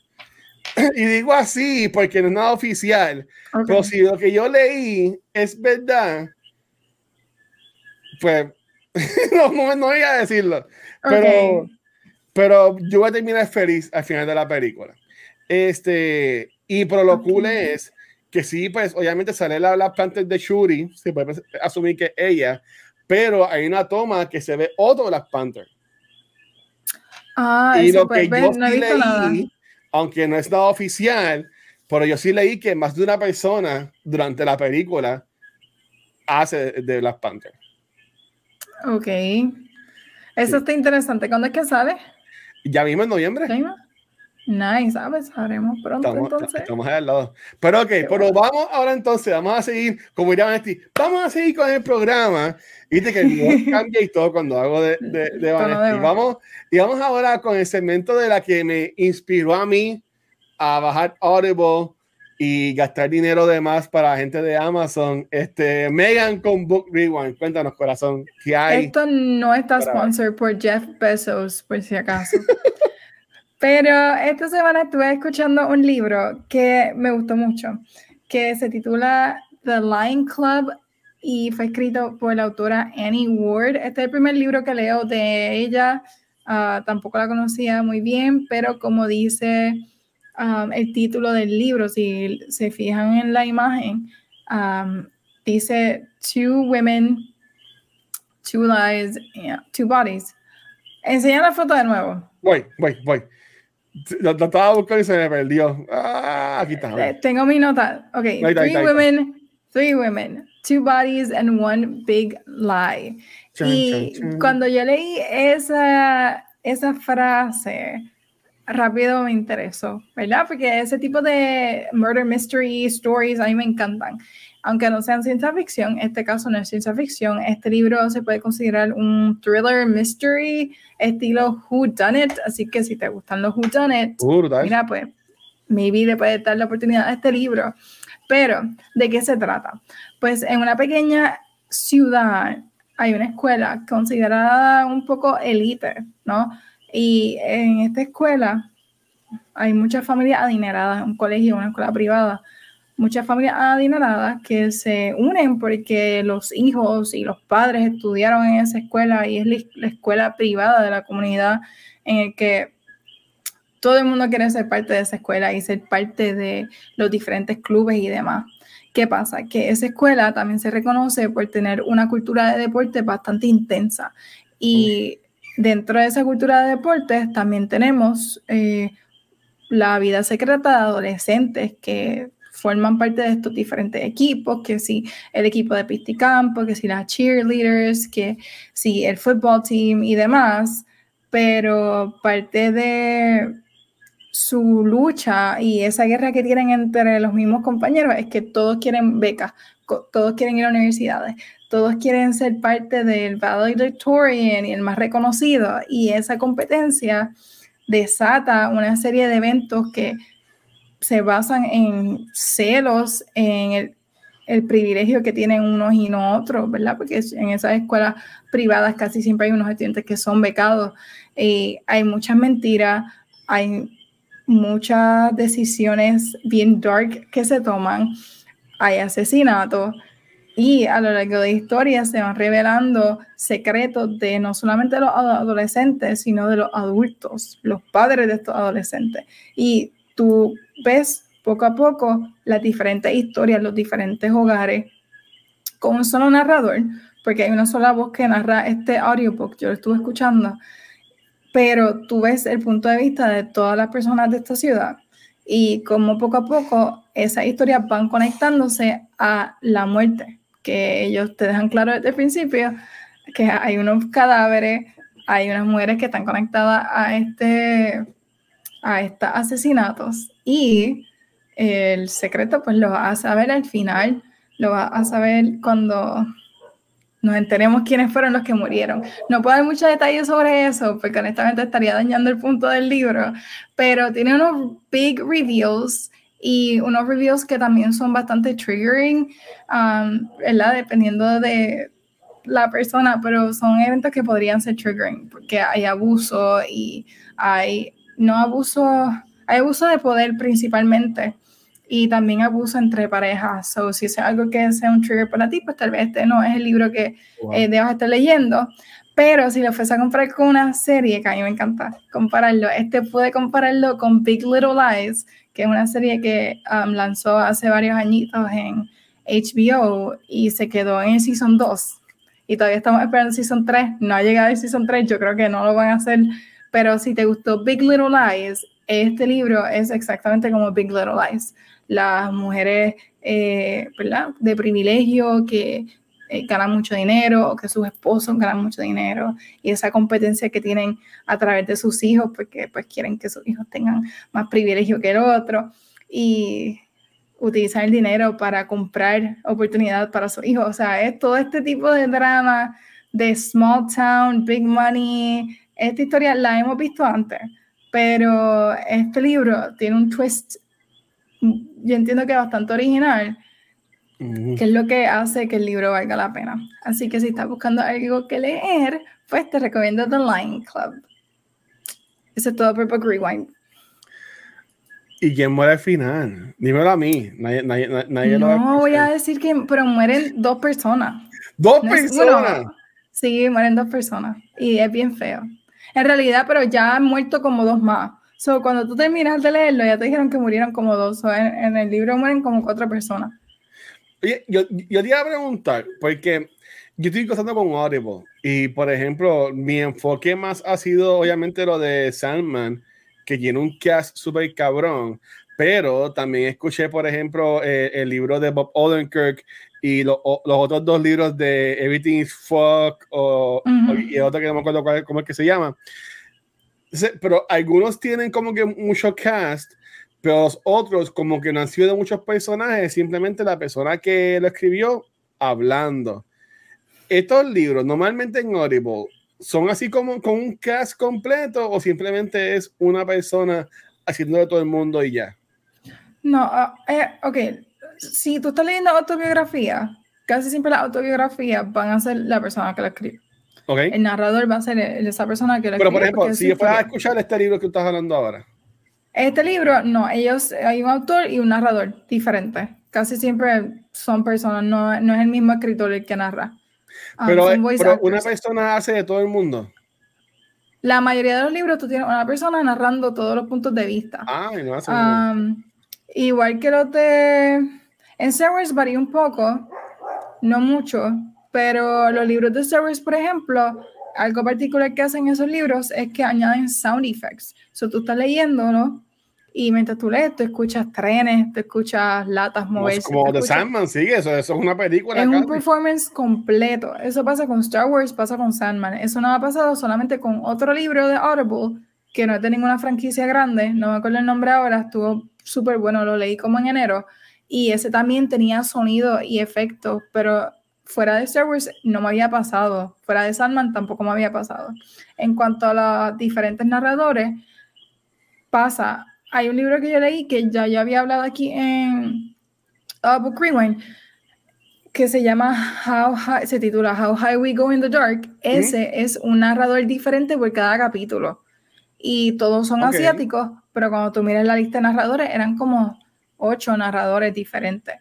y digo así porque no es nada oficial. Pero si lo que yo leí es verdad, pues no, no, voy a decirlo. Pero pero yo voy a terminar feliz al final de la película. Este, y pero lo cool es que sí, pues obviamente sale la Black Panther de Shuri, se puede asumir que ella, pero hay una toma que se ve otro Black Panther. Ah, y lo que yo no leí, aunque no es nada oficial, pero yo sí leí que más de una persona durante la película hace de Black Panther. Ok. Eso está interesante. ¿Cuándo es que sale? Ya mismo en noviembre. Nice, ¿sabes? Haremos pronto estamos, entonces. Estamos al lado. Pero ok, pero vamos ahora entonces, vamos a seguir, como diría Vanetti, vamos a seguir con el programa. Viste que cambia y todo cuando hago de, de, de. Vamos, y vamos ahora con el segmento de la que me inspiró a mí a bajar Audible y gastar dinero de más para la gente de Amazon. Este, Megan con Book Rewind, cuéntanos, corazón, ¿qué hay? Esto no está sponsored por Jeff Bezos, por si acaso. Pero esta semana estuve escuchando un libro que me gustó mucho, que se titula The Lion Club y fue escrito por la autora Annie Ward. Este es el primer libro que leo de ella. Ah, tampoco la conocía muy bien, pero como dice Um, el título del libro, si se fijan en la imagen, um, dice Two Women, Two Lives, Two Bodies. Enseña la foto de nuevo. Voy, voy, voy. Lo, estaba buscando y se me perdió. Ah, aquí está. Eh, tengo mi nota. Ok, three women, three women, two bodies and one big lie. y cuando yo leí esa, esa frase, rápido me interesó, ¿verdad? Porque ese tipo de murder mystery stories a mí me encantan. Aunque no sean ciencia ficción, este caso no es ciencia ficción. Este libro se puede considerar un thriller mystery estilo Who Done It. Así que si te gustan los Who Done It, mira, pues maybe le puedes dar la oportunidad a este libro. Pero, ¿de qué se trata? Pues en una pequeña ciudad hay una escuela considerada un poco elite, ¿no? Y en esta escuela hay muchas familias adineradas, un colegio, una escuela privada, muchas familias adineradas que se unen porque los hijos y los padres estudiaron en esa escuela y es la escuela privada de la comunidad en el que todo el mundo quiere ser parte de esa escuela y ser parte de los diferentes clubes y demás. ¿Qué pasa? Que esa escuela también se reconoce por tener una cultura de deporte bastante intensa y Dentro de esa cultura de deportes también tenemos eh, la vida secreta de adolescentes que forman parte de estos diferentes equipos, que si el equipo de pisticampo, que si las cheerleaders, que si el football team y demás, pero parte de su lucha y esa guerra que tienen entre los mismos compañeros es que todos quieren becas, todos quieren ir a universidades, todos quieren ser parte del valedictorian y el más reconocido, y esa competencia desata una serie de eventos que se basan en celos, en el, privilegio que tienen unos y no otros, ¿verdad? Porque en esas escuelas privadas casi siempre hay unos estudiantes que son becados, y hay muchas mentiras, hay muchas decisiones bien dark que se toman, hay asesinatos, Y a lo largo de la historia se van revelando secretos de no solamente los adolescentes, sino de los adultos, los padres de estos adolescentes. Y tú ves poco a poco las diferentes historias, los diferentes hogares, con un solo narrador, porque hay una sola voz que narra este audiobook, yo lo estuve escuchando, pero tú ves el punto de vista de todas las personas de esta ciudad y como poco a poco esas historias van conectándose a la muerte, que ellos te dejan claro desde el principio que hay unos cadáveres, hay unas mujeres que están conectadas a este a estos asesinatos y el secreto pues lo vas a saber al final, lo vas a saber cuando nos enteremos quiénes fueron los que murieron. No puedo dar muchos detalles sobre eso, porque honestamente estaría dañando el punto del libro, pero tiene unos big reveals y unos reveals que también son bastante triggering, um, ¿verdad? Dependiendo de la persona, pero son eventos que podrían ser triggering, porque hay abuso y hay, no abuso, hay abuso de poder principalmente y también abuso entre parejas. So, si es algo que sea un trigger para ti, pues tal vez este no es el libro que eh, debas estar leyendo. Pero si lo fuese a comprar con una serie, que a mí me encanta compararlo, este puede compararlo con Big Little Lies, que es una serie que um, lanzó hace varios añitos en HBO y se quedó en el Season 2. Y todavía estamos esperando el Season 3. No ha llegado el Season 3, yo creo que no lo van a hacer. Pero si te gustó Big Little Lies, este libro es exactamente como Big Little Lies las mujeres eh, de privilegio que eh, ganan mucho dinero o que sus esposos ganan mucho dinero y esa competencia que tienen a través de sus hijos porque pues quieren que sus hijos tengan más privilegio que el otro y utilizar el dinero para comprar oportunidad para sus hijos. O sea, es todo este tipo de drama de small town, big money. Esta historia la hemos visto antes, pero este libro tiene un twist yo entiendo que bastante original, que es lo que hace que el libro valga la pena. Así que si estás buscando algo que leer, pues te recomiendo The Line Club. Eso es todo por Book Rewind. ¿Y quién muere al final? Dímelo a mí. Nadie, nadie, no voy a decir que, pero mueren dos personas. ¿Dos personas? sí, mueren dos personas. Y es bien feo. En realidad, pero ya han muerto como dos más. So, cuando tú terminas de leerlo, ya te dijeron que murieron como dos. en, el libro mueren como cuatro personas. Oye, yo, yo te iba a preguntar, porque yo estoy gozando con Audible. Y, por ejemplo, mi enfoque más ha sido, obviamente, lo de Sandman, que tiene un cast súper cabrón. Pero también escuché, por ejemplo, eh, el libro de Bob Odenkirk y los otros dos libros de Everything is Fuck o, y otro que no me acuerdo cuál, cómo es que se llama pero algunos tienen como que mucho cast, pero los otros como que no han sido de muchos personajes, simplemente la persona que lo escribió hablando. Estos libros, normalmente en Audible, ¿son así como con un cast completo o simplemente es una persona haciendo de todo el mundo y ya? No, ah, eh, ok. Si tú estás leyendo autobiografía, casi siempre las autobiografías van a ser la persona que la escribe. El narrador va a ser esa persona que lo Pero, por ejemplo, si yo fuera a escuchar este libro que estás hablando ahora. Este libro, no, ellos, hay un autor y un narrador diferente. Casi siempre son personas, no, no es el mismo escritor el que narra. Ah, pero, pero una persona hace de todo el mundo. La mayoría de los libros tú tienes una persona narrando todos los puntos de vista. Ah, no hace um, Igual que los de... En Star Wars varía un poco, no mucho, pero los libros de Star Wars, por ejemplo, algo particular que hacen esos libros es que añaden sound effects. So, tú estás leyéndolo y mientras tú lees, tú escuchas trenes, te escuchas latas moverse. Como The Sandman, sí, eso, eso es una película. Es un performance completo. Eso pasa con Star Wars, pasa con Sandman. Eso no ha pasado solamente con otro libro de Audible, que no es de ninguna franquicia grande, no me acuerdo el nombre ahora, estuvo súper bueno, lo leí como en enero. Y ese también tenía sonido y efectos, pero fuera de Star Wars no me había pasado, fuera de Sandman tampoco me había pasado. En cuanto a los diferentes narradores, pasa, hay un libro que yo leí que ya yo había hablado aquí en uh, Book Rewind, que se llama How High, se titula How High We Go in the Dark. Ese es un narrador diferente por cada capítulo. Y todos son asiáticos, pero cuando tú miras la lista de narradores, eran como ocho narradores diferentes.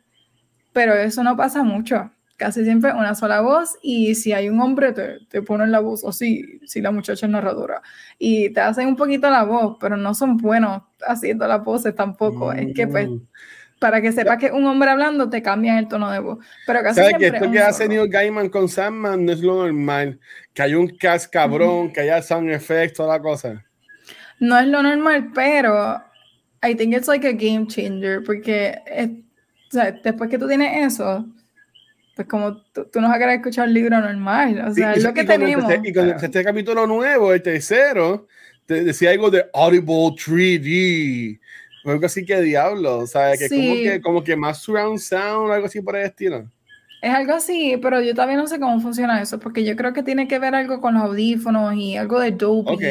Pero eso no pasa mucho casi siempre una sola voz y si hay un hombre te, te ponen la voz o si, si la muchacha es narradora y te hacen un poquito la voz, pero no son buenos haciendo las voces tampoco. Es que pues Mm. para que sepas que un hombre hablando te cambian el tono de voz. Pero casi ¿Sabes que esto es que hace. Neil Gaiman con Sandman no es lo normal? Que hay un cast cabrón, que haya sound effects, toda la cosa. No es lo normal, pero I think it's like a game changer porque es- o sea, después que tú tienes eso, pues como tú, tú no vas a querer escuchar el libro normal, o Sí, sea, y- es lo y que cuando tenemos. empecé- y cuando este capítulo nuevo, el tercero, te decía algo de Audible 3D. o Algo así que diablo, ¿sabes? Que, como Sí. que como que más surround sound, algo así por el estilo. Es algo así, pero yo todavía no sé cómo funciona eso, porque yo creo que tiene que ver algo con los audífonos y algo de Dolby. Ok.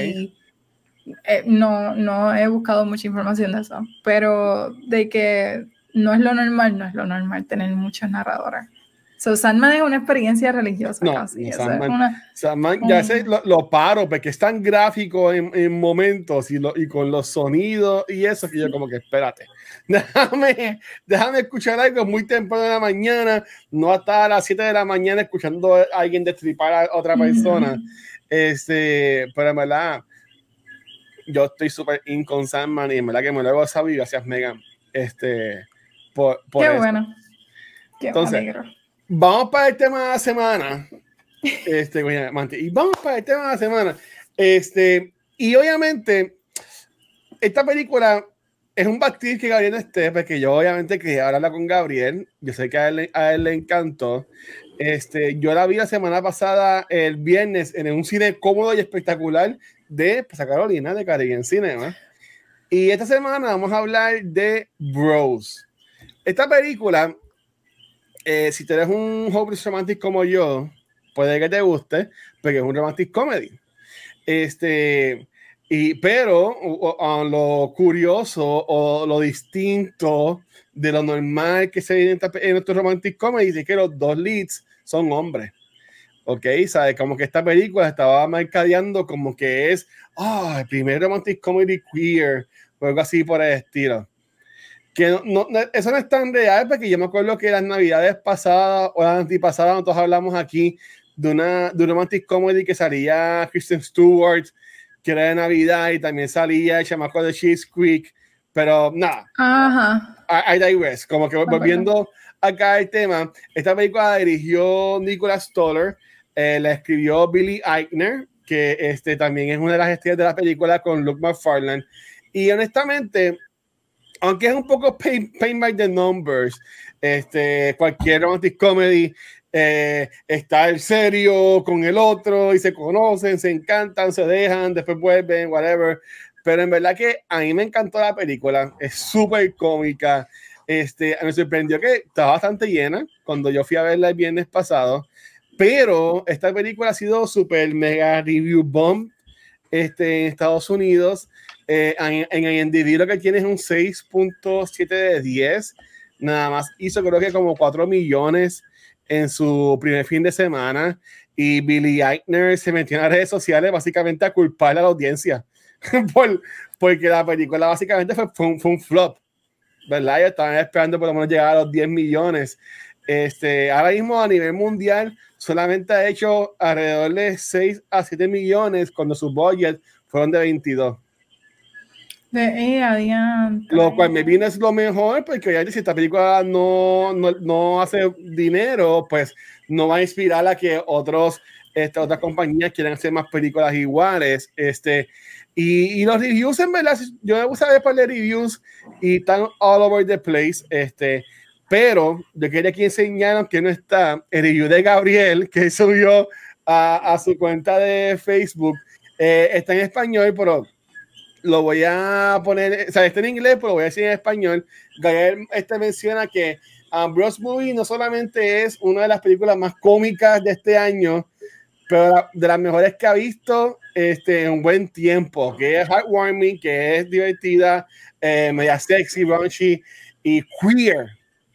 Eh, no, no he buscado mucha información de eso, pero de que no es lo normal, no es lo normal tener muchas narradoras. So, Sandman es una experiencia religiosa No, casi. Sandman- una- O sea, man, ya Mm. sé, lo, lo paro porque es tan gráfico en, en momentos y, lo, y con los sonidos y eso que yo como que espérate, déjame, déjame escuchar algo muy temprano de la mañana, no hasta a las 7 de la mañana escuchando a alguien destripar a otra persona. Ujú. Este, pero en verdad, yo estoy súper in con Sandman y en verdad que me lo hago saber y gracias Megan. Este, por, por Qué eso. bueno. Qué Entonces, alegro. Vamos para el tema de la semana. Este, y vamos para el tema de la semana. Este, y obviamente, esta película es un batir que Gabriel no esté, porque yo obviamente quería hablarla con Gabriel. Yo sé que a él, a él le encantó. Este, yo la vi la semana pasada, el viernes, en un cine cómodo y espectacular de Plaza Carolina, de Caribbean Cinema. Y esta semana vamos a hablar de Bros. Esta película eh, si tú eres un hopeless romantic como yo, puede que te guste, porque es un romantic comedy. Este, y, pero o- o- lo curioso o lo distinto de lo normal que se ve en, estos romantic comedies es que los dos leads son hombres. Ok, ¿sabes? Como que esta película estaba mercadeando como que es ah, el primer romantic comedy queer o algo así por el estilo que no, no- eso no es tan real porque yo me acuerdo que las navidades pasadas o las antipasadas nosotros hablamos aquí de una de un romantic comedy que salía Kristen Stewart que era de navidad y también salía el chamaco de Cheese Creek pero nada. Ajá. I, I digress. Como que volviendo acá al tema esta película la dirigió Nicholas Stoller eh, la escribió Billy Eichner que este también es una de las estrellas de la película con Luke McFarlane. Y honestamente aunque es un poco pain, pain by the numbers, este, cualquier romantic comedy eh, está el serio con el otro y se conocen, se encantan, se dejan, después vuelven, whatever. Pero en verdad que a mí me encantó la película, es súper cómica. Este, me sorprendió que estaba bastante llena cuando yo fui a verla el viernes pasado, pero esta película ha sido súper mega review bomb este, en Estados Unidos. Eh, en, en IMDb lo que tiene es un 6.7 de 10. Nada más hizo creo que como 4 millones en su primer fin de semana. Y Billy Eichner se metió en las redes sociales básicamente a culpar a la audiencia. por, porque la película básicamente fue, fue, un, fue un flop. ¿Verdad? Ya estaban esperando por lo menos llegar a los 10 millones. Este, ahora mismo a nivel mundial solamente ha hecho alrededor de 6 a 7 millones cuando su budget fueron de 22. De eh, adiante. Lo cual me viene es lo mejor, porque ya si esta película no, no, no hace dinero, pues no va a inspirar a que otros, este, otras compañías quieran hacer más películas iguales. Este, y, y los reviews, en verdad, yo me gusta ver par de reviews y están all over the place. Este, pero yo quería que enseñaran que no está el review de Gabriel, que subió a, a su cuenta de Facebook. Eh, está en español, pero lo voy a poner, o sea, está en inglés, pero lo voy a decir en español. Gabriel este menciona que um, Bros Movie no solamente es una de las películas más cómicas de este año, pero de las mejores que ha visto este, en buen tiempo, que es heartwarming, que es divertida, eh, media sexy, raunchy y queer,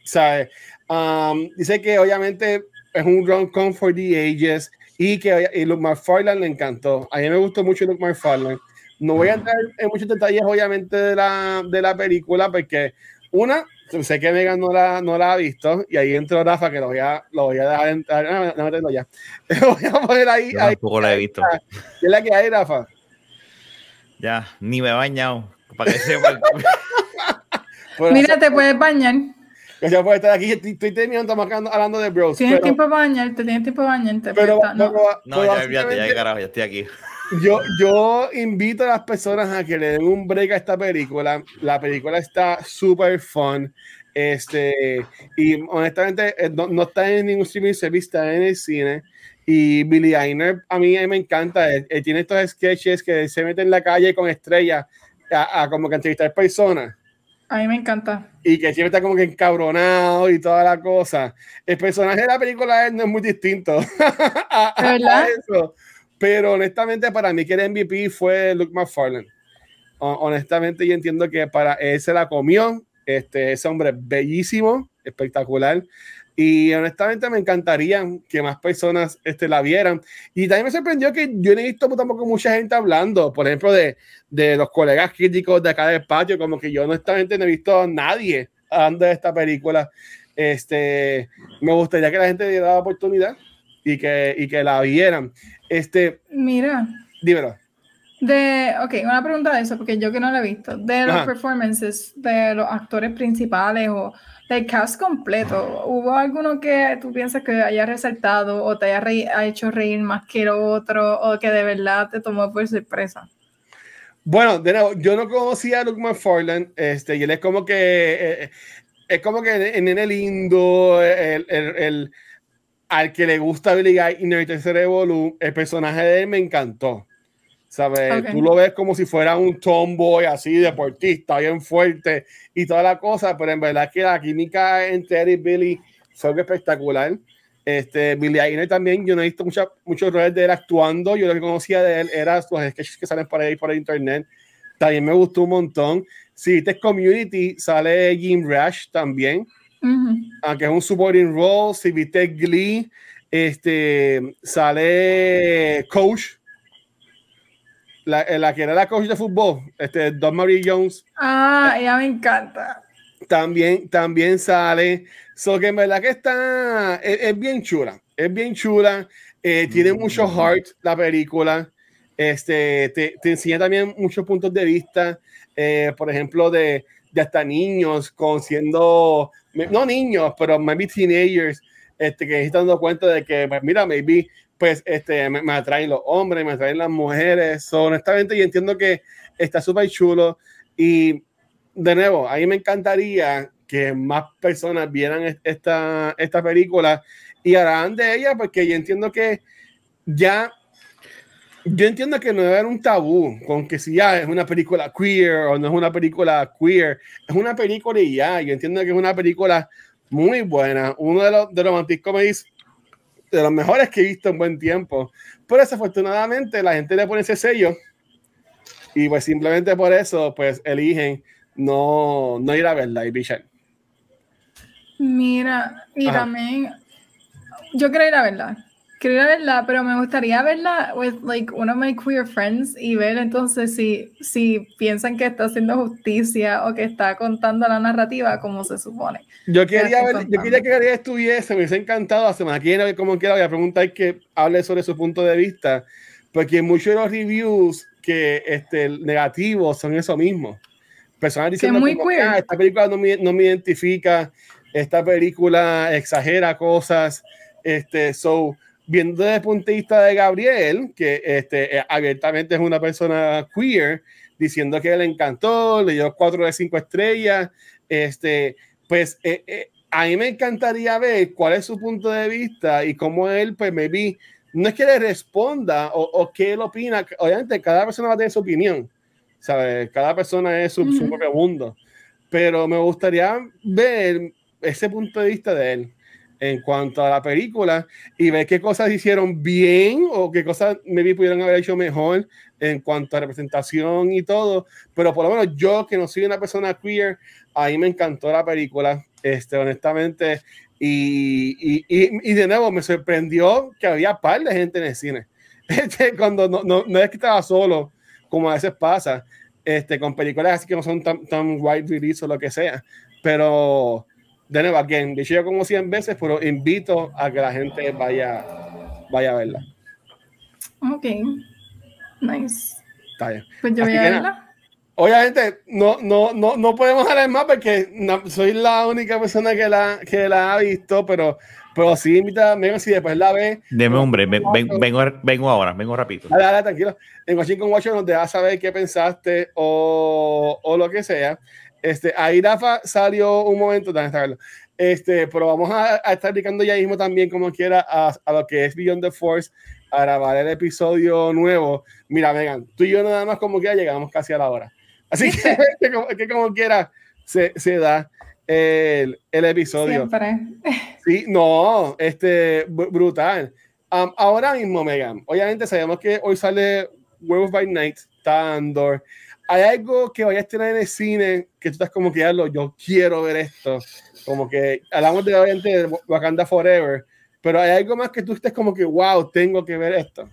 ¿sabes? Um, dice que obviamente es un rom-com for the ages y que y Luke McFarlane le encantó. A mí me gustó mucho Luke McFarlane. No voy a entrar en muchos detalles, obviamente, de la, de la película, porque una, sé que Megan no la, no la ha visto y ahí entró Rafa que lo voy a, lo voy a dejar entrar. No, no, no, ya. Lo voy a poner ahí. Yo ahí tampoco la he visto. ¿Qué es la que hay, Rafa? Ya, ni me he bañado. Para que sepa. Bueno, Mira, te puedes bañar. Gracias por estar aquí. Estoy, estoy terminando, estamos hablando- hablando de bros. Tienes pero- tiempo para bañarte, tienes tiempo para bañarte. pero- pero no. No, ya, olvídate, ya, carajo, ya estoy aquí. Yo, yo invito a las personas a que le den un break a esta película. La película está súper fun. Este, y honestamente, eh, no, no está en ningún streaming service, está en el cine. Y Billy Eichner, a mí, a mí me encanta. Él, él tiene estos sketches que se mete en la calle con estrellas a, a como que entrevistar personas. A mí me encanta. y que siempre está como que encabronado y toda la cosa. El personaje de la película no es muy distinto a, a- ¿De verdad? a eso. Pero honestamente para mí que el MVP fue Luke McFarlane. Ho- Honestamente yo entiendo que para él se la comió. Este, ese hombre bellísimo, espectacular. Y honestamente me encantaría que más personas este, la vieran. Y también me sorprendió que yo no he visto tampoco mucha gente hablando, por ejemplo, de, de los colegas críticos de acá del patio, como que yo honestamente no he visto a nadie hablando de esta película. Este, me gustaría que la gente diera la oportunidad y que, y que la vieran. Este, Mira, dímelo. de, ok, una pregunta de eso, porque yo que no lo he visto, de los Ajá. performances de los actores principales o del cast completo, ¿hubo alguno que tú piensas que haya resaltado o te haya reí- ha hecho reír más que el otro o que de verdad te tomó por sorpresa? Bueno, de nuevo, yo no conocía a Luke McFarlane, este, y él es como que, eh, es como que el nene lindo, el, el- el- al que le gusta Billy Guy y el tercer Evolu, el personaje de él me encantó. ¿Sabes? Ok. Tú lo ves como si fuera un tomboy así, deportista, bien fuerte y toda la cosa, pero en verdad que la química entre él y Billy fue espectacular. Este, Billy Eichner también, yo no he visto mucha- muchos roles de él actuando, yo lo que conocía de él era los sketches que salen por ahí por internet, también me gustó un montón. Si viste Community, sale Jim Rash también, Ujú. aunque es un supporting role, si viste Glee, este, sale Coach, la, la que era la coach de fútbol, este, Don Marie Jones, Ah, ella me encanta. también, también sale. So que en verdad que está, es, es bien chula, es bien chula, eh, tiene mucho heart la película, este, te, te enseña también muchos puntos de vista, eh, por ejemplo, de, de hasta niños, con siendo, no niños, pero maybe teenagers, este, que están dando cuenta de que, pues, mira, maybe, pues, este, me, atraen los hombres, me atraen las mujeres, so, honestamente, yo entiendo que está súper chulo. Y de nuevo, a mí me encantaría que más personas vieran es- esta, esta película y harán de ella, porque yo entiendo que ya, yo entiendo que no debe haber un tabú con que si ya es una película queer o no es una película queer, es una película y ya, yo entiendo que es una película muy buena, uno de los, de romantic comedies de los mejores que he visto en buen tiempo, pero desafortunadamente la gente le pone ese sello y pues simplemente por eso pues eligen no, no ir a verla y bichar. Mira, y Ajá. también, yo quiero ir a verla. Quiero verla, pero me gustaría verla with like one of my queer friends y ver entonces si, si piensan que está haciendo justicia o que está contando la narrativa como se supone. Yo quería, ver, yo contando. quería que Gabriel estuviese, me hubiese encantado la semana que viene, como quiera, voy a preguntar que hable sobre su punto de vista, porque muchos de los reviews que este, negativos son eso mismo. Personas diciendo muy como que, queer. "Ah, esta película no me, no me identifica, esta película exagera cosas, este, so, viendo desde el punto de vista de Gabriel, que este, eh, abiertamente es una persona queer, diciendo que le encantó, le dio cuatro de cinco estrellas, este, pues eh, eh, a mí me encantaría ver cuál es su punto de vista y cómo él, pues, maybe, no es que le responda o, o qué él opina, obviamente cada persona va a tener su opinión, ¿sabes? Cada persona es su, su propio mundo, pero me gustaría ver ese punto de vista de él en cuanto a la película y ver qué cosas hicieron bien o qué cosas maybe pudieron haber hecho mejor en cuanto a representación y todo, pero por lo menos yo que no soy una persona queer, a mí me encantó la película, este, honestamente, y, y, y, y de nuevo me sorprendió que había par de gente en el cine, este, cuando no, no, no es que estaba solo, como a veces pasa, este, con películas así que no son tan, tan wide release o lo que sea, pero de nuevo, again, dicho yo como 100 veces, pero invito a que la gente vaya, vaya a verla. Ok. Nice. Está bien. Pues yo Así voy a verla. Obviamente, no, no, no, no podemos hablar más porque no- soy la única persona que la, que la ha visto, pero, pero sí invita a Megan si después la ve. Deme hombre, ven- ven- vengo, vengo ahora, vengo rapidito. Dale, dale, tranquilo. En Washington Watcher nos deja saber qué pensaste o, o lo que sea. Este, ahí Rafa salió un momento, sacarlo. Este, pero vamos a, a estar dedicando ya mismo también, como quiera, a, a lo que es Beyond the Force, a grabar el episodio nuevo. Mira, Megan, tú y yo nada más como quiera llegamos casi a la hora. Así que, que, como, que como quiera se, se da el, el episodio. Siempre. Sí, no, este, br- brutal. Am, ahora mismo, Megan, obviamente sabemos que hoy sale Werewolf by Night, está Andor. ¿Hay algo que vayas a tener en el cine que tú estás como que, "Diablo, yo quiero ver esto? Como que hablamos de, obviamente, de Wakanda Forever, pero hay algo más que tú estés como que, wow, tengo que ver esto.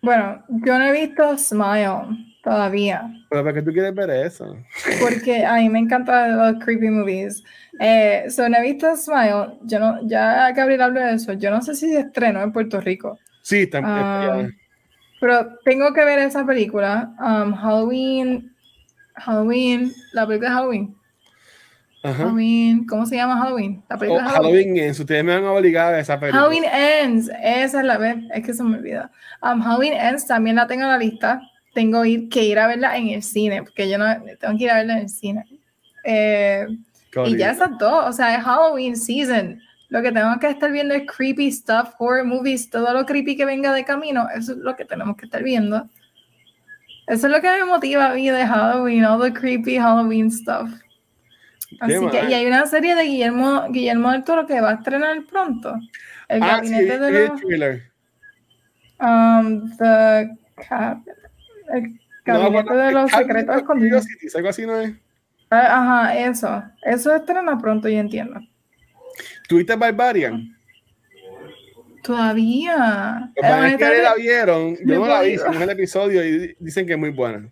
Bueno, yo no he visto Smile todavía, Pero ¿para qué tú quieres ver eso? porque a mí me encantan los creepy movies. Eh, so no he visto Smile, yo no, ya Gabriel habló de eso, yo no sé si se estrenó en Puerto Rico, Sí, Ah, está- pero tengo que ver esa película, um, Halloween, Halloween, la película de Halloween, ajá. Halloween, ¿cómo se llama Halloween? La Oh, película de Halloween. Halloween Ends, ustedes me han obligado a esa película. Halloween Ends, esa es la vez, es que se me olvida. Um, Halloween Ends también la tengo en la lista. Tengo que ir a verla en el cine, porque yo no tengo que ir a verla en el cine. Eh, y ya esas dos, o sea, es Halloween season. Lo que tenemos que estar viendo es creepy stuff, horror movies, todo lo creepy que venga de camino, eso es lo que tenemos que estar viendo. Eso es lo que me motiva a mí de Halloween, all the creepy Halloween stuff. Así que, y hay una serie de Guillermo, Guillermo del Toro que va a estrenar pronto. El Ah, sí, gabinete de los, el um, the cab- el No, gabinete bueno, de los secretos escondidos. Algo así no es. Ah, Ajá, eso. Eso estrena pronto, yo entiendo. ¿Tuviste Barbarian? Todavía. Los manes Eh, que honestamente, la vieron, yo no la vi, hicimos el episodio y di- dicen que es muy buena.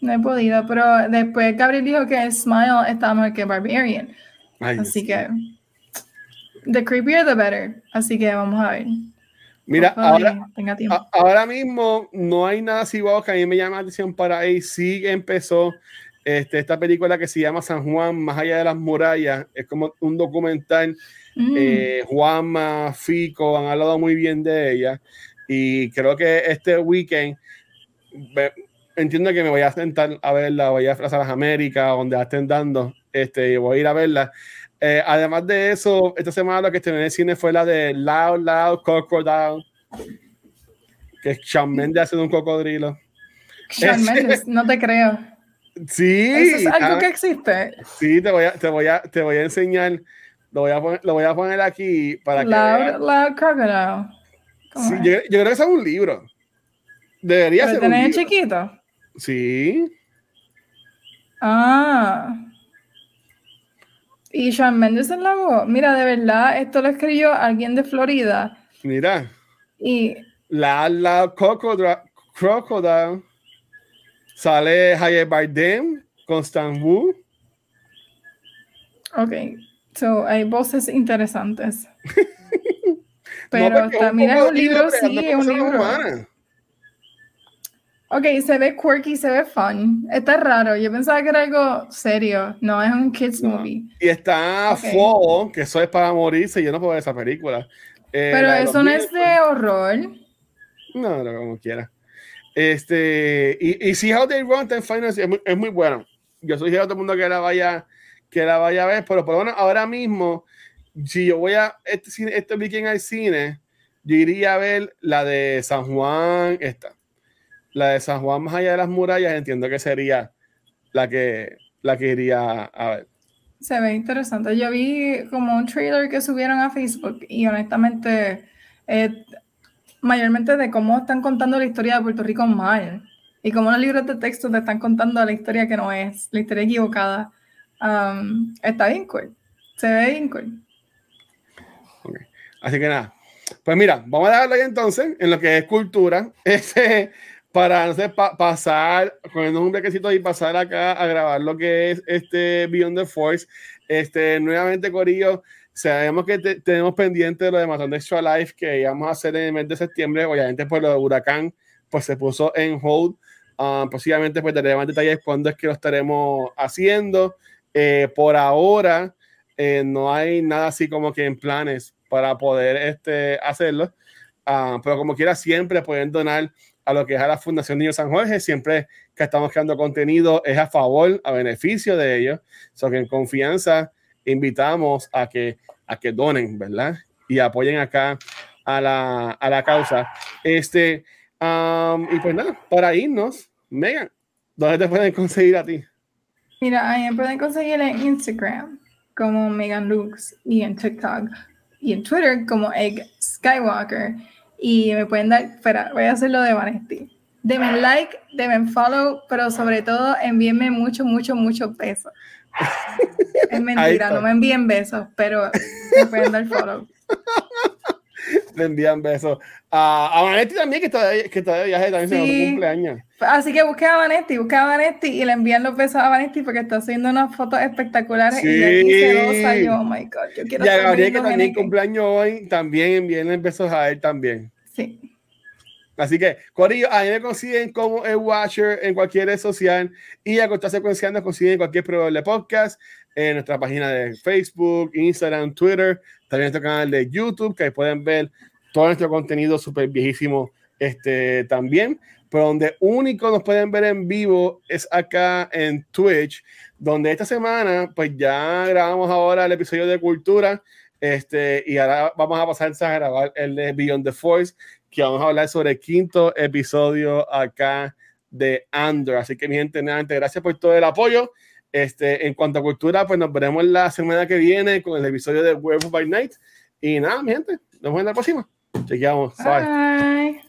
No he podido, pero después Gabriel dijo que Smile está mejor que Barbarian. Ay, Así que. The creepier, the better. Así que vamos a ver. Mira, ahora, Tenga a- ahora mismo no hay nada así que a mí me llama la atención para ahí. Sí empezó este, esta película que se llama San Juan, más allá de las murallas. Es como un documental. Mm, Eh, Juanma, Fico han hablado muy bien de ella. Y creo que este weekend entiendo que me voy a sentar a verla, voy a Plaza Las Américas, donde la estén dando. Este, y voy a ir a verla. Eh, además de eso, esta semana lo que estrené en el cine fue la de Loud Loud Crocodile, que es Shawn Mendes haciendo un cocodrilo. Shawn Mendes, no te creo. Sí, Eso es algo ah, que existe. sí, te voy a, te voy a, te voy a enseñar. Lo voy a poner, lo voy a poner aquí para que veas. Loud, loud crocodile. ¿Cómo Sí, yo, yo creo que es un libro. Debería ¿Pero ser un tenés chiquito? Sí. Ah. Y Shawn Mendes en la voz. Mira, de verdad, esto lo escribió alguien de Florida. Mira. Y La la crocodile. Sale Javier Bardem, Constant Wu. Ok, so hay voces interesantes. Pero No, mira, es un libro, sí, es un libro. humanas. Ok, se ve quirky, se ve fun. Está raro, yo pensaba que era algo serio. No, es un kids No. movie. Y está Ok. Fall, que eso es para morirse. Yo no puedo ver esa película. Eh, Pero eso no es de horror. No, no, como quiera. Este, y, y si How They Run está en Finance es muy, es muy bueno. Yo soy todo el mundo que la vaya que la vaya a ver, pero por ahora mismo, si yo voy a este, este weekend al cine, yo iría a ver la de San Juan, esta. La de San Juan más allá de las murallas, entiendo que sería la que, la que iría a ver. Se ve interesante. Yo vi como un trailer que subieron a Facebook y honestamente, eh, mayormente de cómo están contando la historia de Puerto Rico mal y cómo los libros de texto te están contando la historia que no es, la historia equivocada. Um, está bien cool. Se ve bien cool. Así que nada. Pues mira, vamos a dejarlo ahí entonces en lo que es cultura. Este, para no sé, pa- pasar con el nombre quesito y pasar acá a grabar lo que es este Beyond the Force. Este, nuevamente, Corillo, sabemos que tenemos pendiente lo de Matón de Extra Life que íbamos a hacer en el mes de septiembre, obviamente por lo de huracán, pues se puso en hold. Uh, posiblemente pues daré más detalles cuándo es que lo estaremos haciendo. Eh, por ahora eh, no hay nada así como que en planes para poder este, hacerlo, uh, pero como quiera siempre pueden donar a lo que es a la Fundación Niño San Jorge, siempre que estamos creando contenido es a favor, a beneficio de ellos, so que en confianza invitamos a que, a que donen, ¿verdad? Y apoyen acá a la, a la causa. Este, um, y pues nada, para irnos, Megan, ¿dónde te pueden conseguir a ti? Mira, a mí me pueden conseguir en Instagram como Megan Lux y en TikTok y en Twitter como Egg Skywalker. Y me pueden dar, espera, voy a hacerlo de Vanesti. Denme like, denme follow, pero sobre todo envíenme mucho, mucho, mucho peso. Es mentira, no me envíen besos, pero me pueden dar follow. Le envían besos. a Vanetti también, que está, de, que está de viaje, también sí. se cumpleaños. Así que busque a Vanetti, busque a Vanetti y le envían los besos a Vanetti porque está haciendo unas fotos espectaculares sí. y aquí se dos años, oh my God. Yo quiero y a Gabriel, que también cumpleaños hoy, también envíenle besos a él también. Sí. Así que, Corillo, a mí me consiguen como el Watcher en cualquier red social y a Costa Secuencial nos consiguen en cualquier proveedor de podcast, en nuestra página de Facebook, Instagram, Twitter, también nuestro canal de YouTube, que ahí pueden ver todo nuestro contenido súper viejísimo este, también. Pero donde único nos pueden ver en vivo es acá en Twitch, donde esta semana, pues ya grabamos ahora el episodio de Cultura. Este, y ahora vamos a pasar a grabar el de Beyond the Force, que vamos a hablar sobre el quinto episodio acá de Andor. Así que, mi gente, nuevamente, gracias por todo el apoyo. Este, en cuanto a cultura, pues nos veremos la semana que viene con el episodio de Werewolf by Night. Y nada, mi gente, nos vemos en la próxima. Chequeamos. Bye.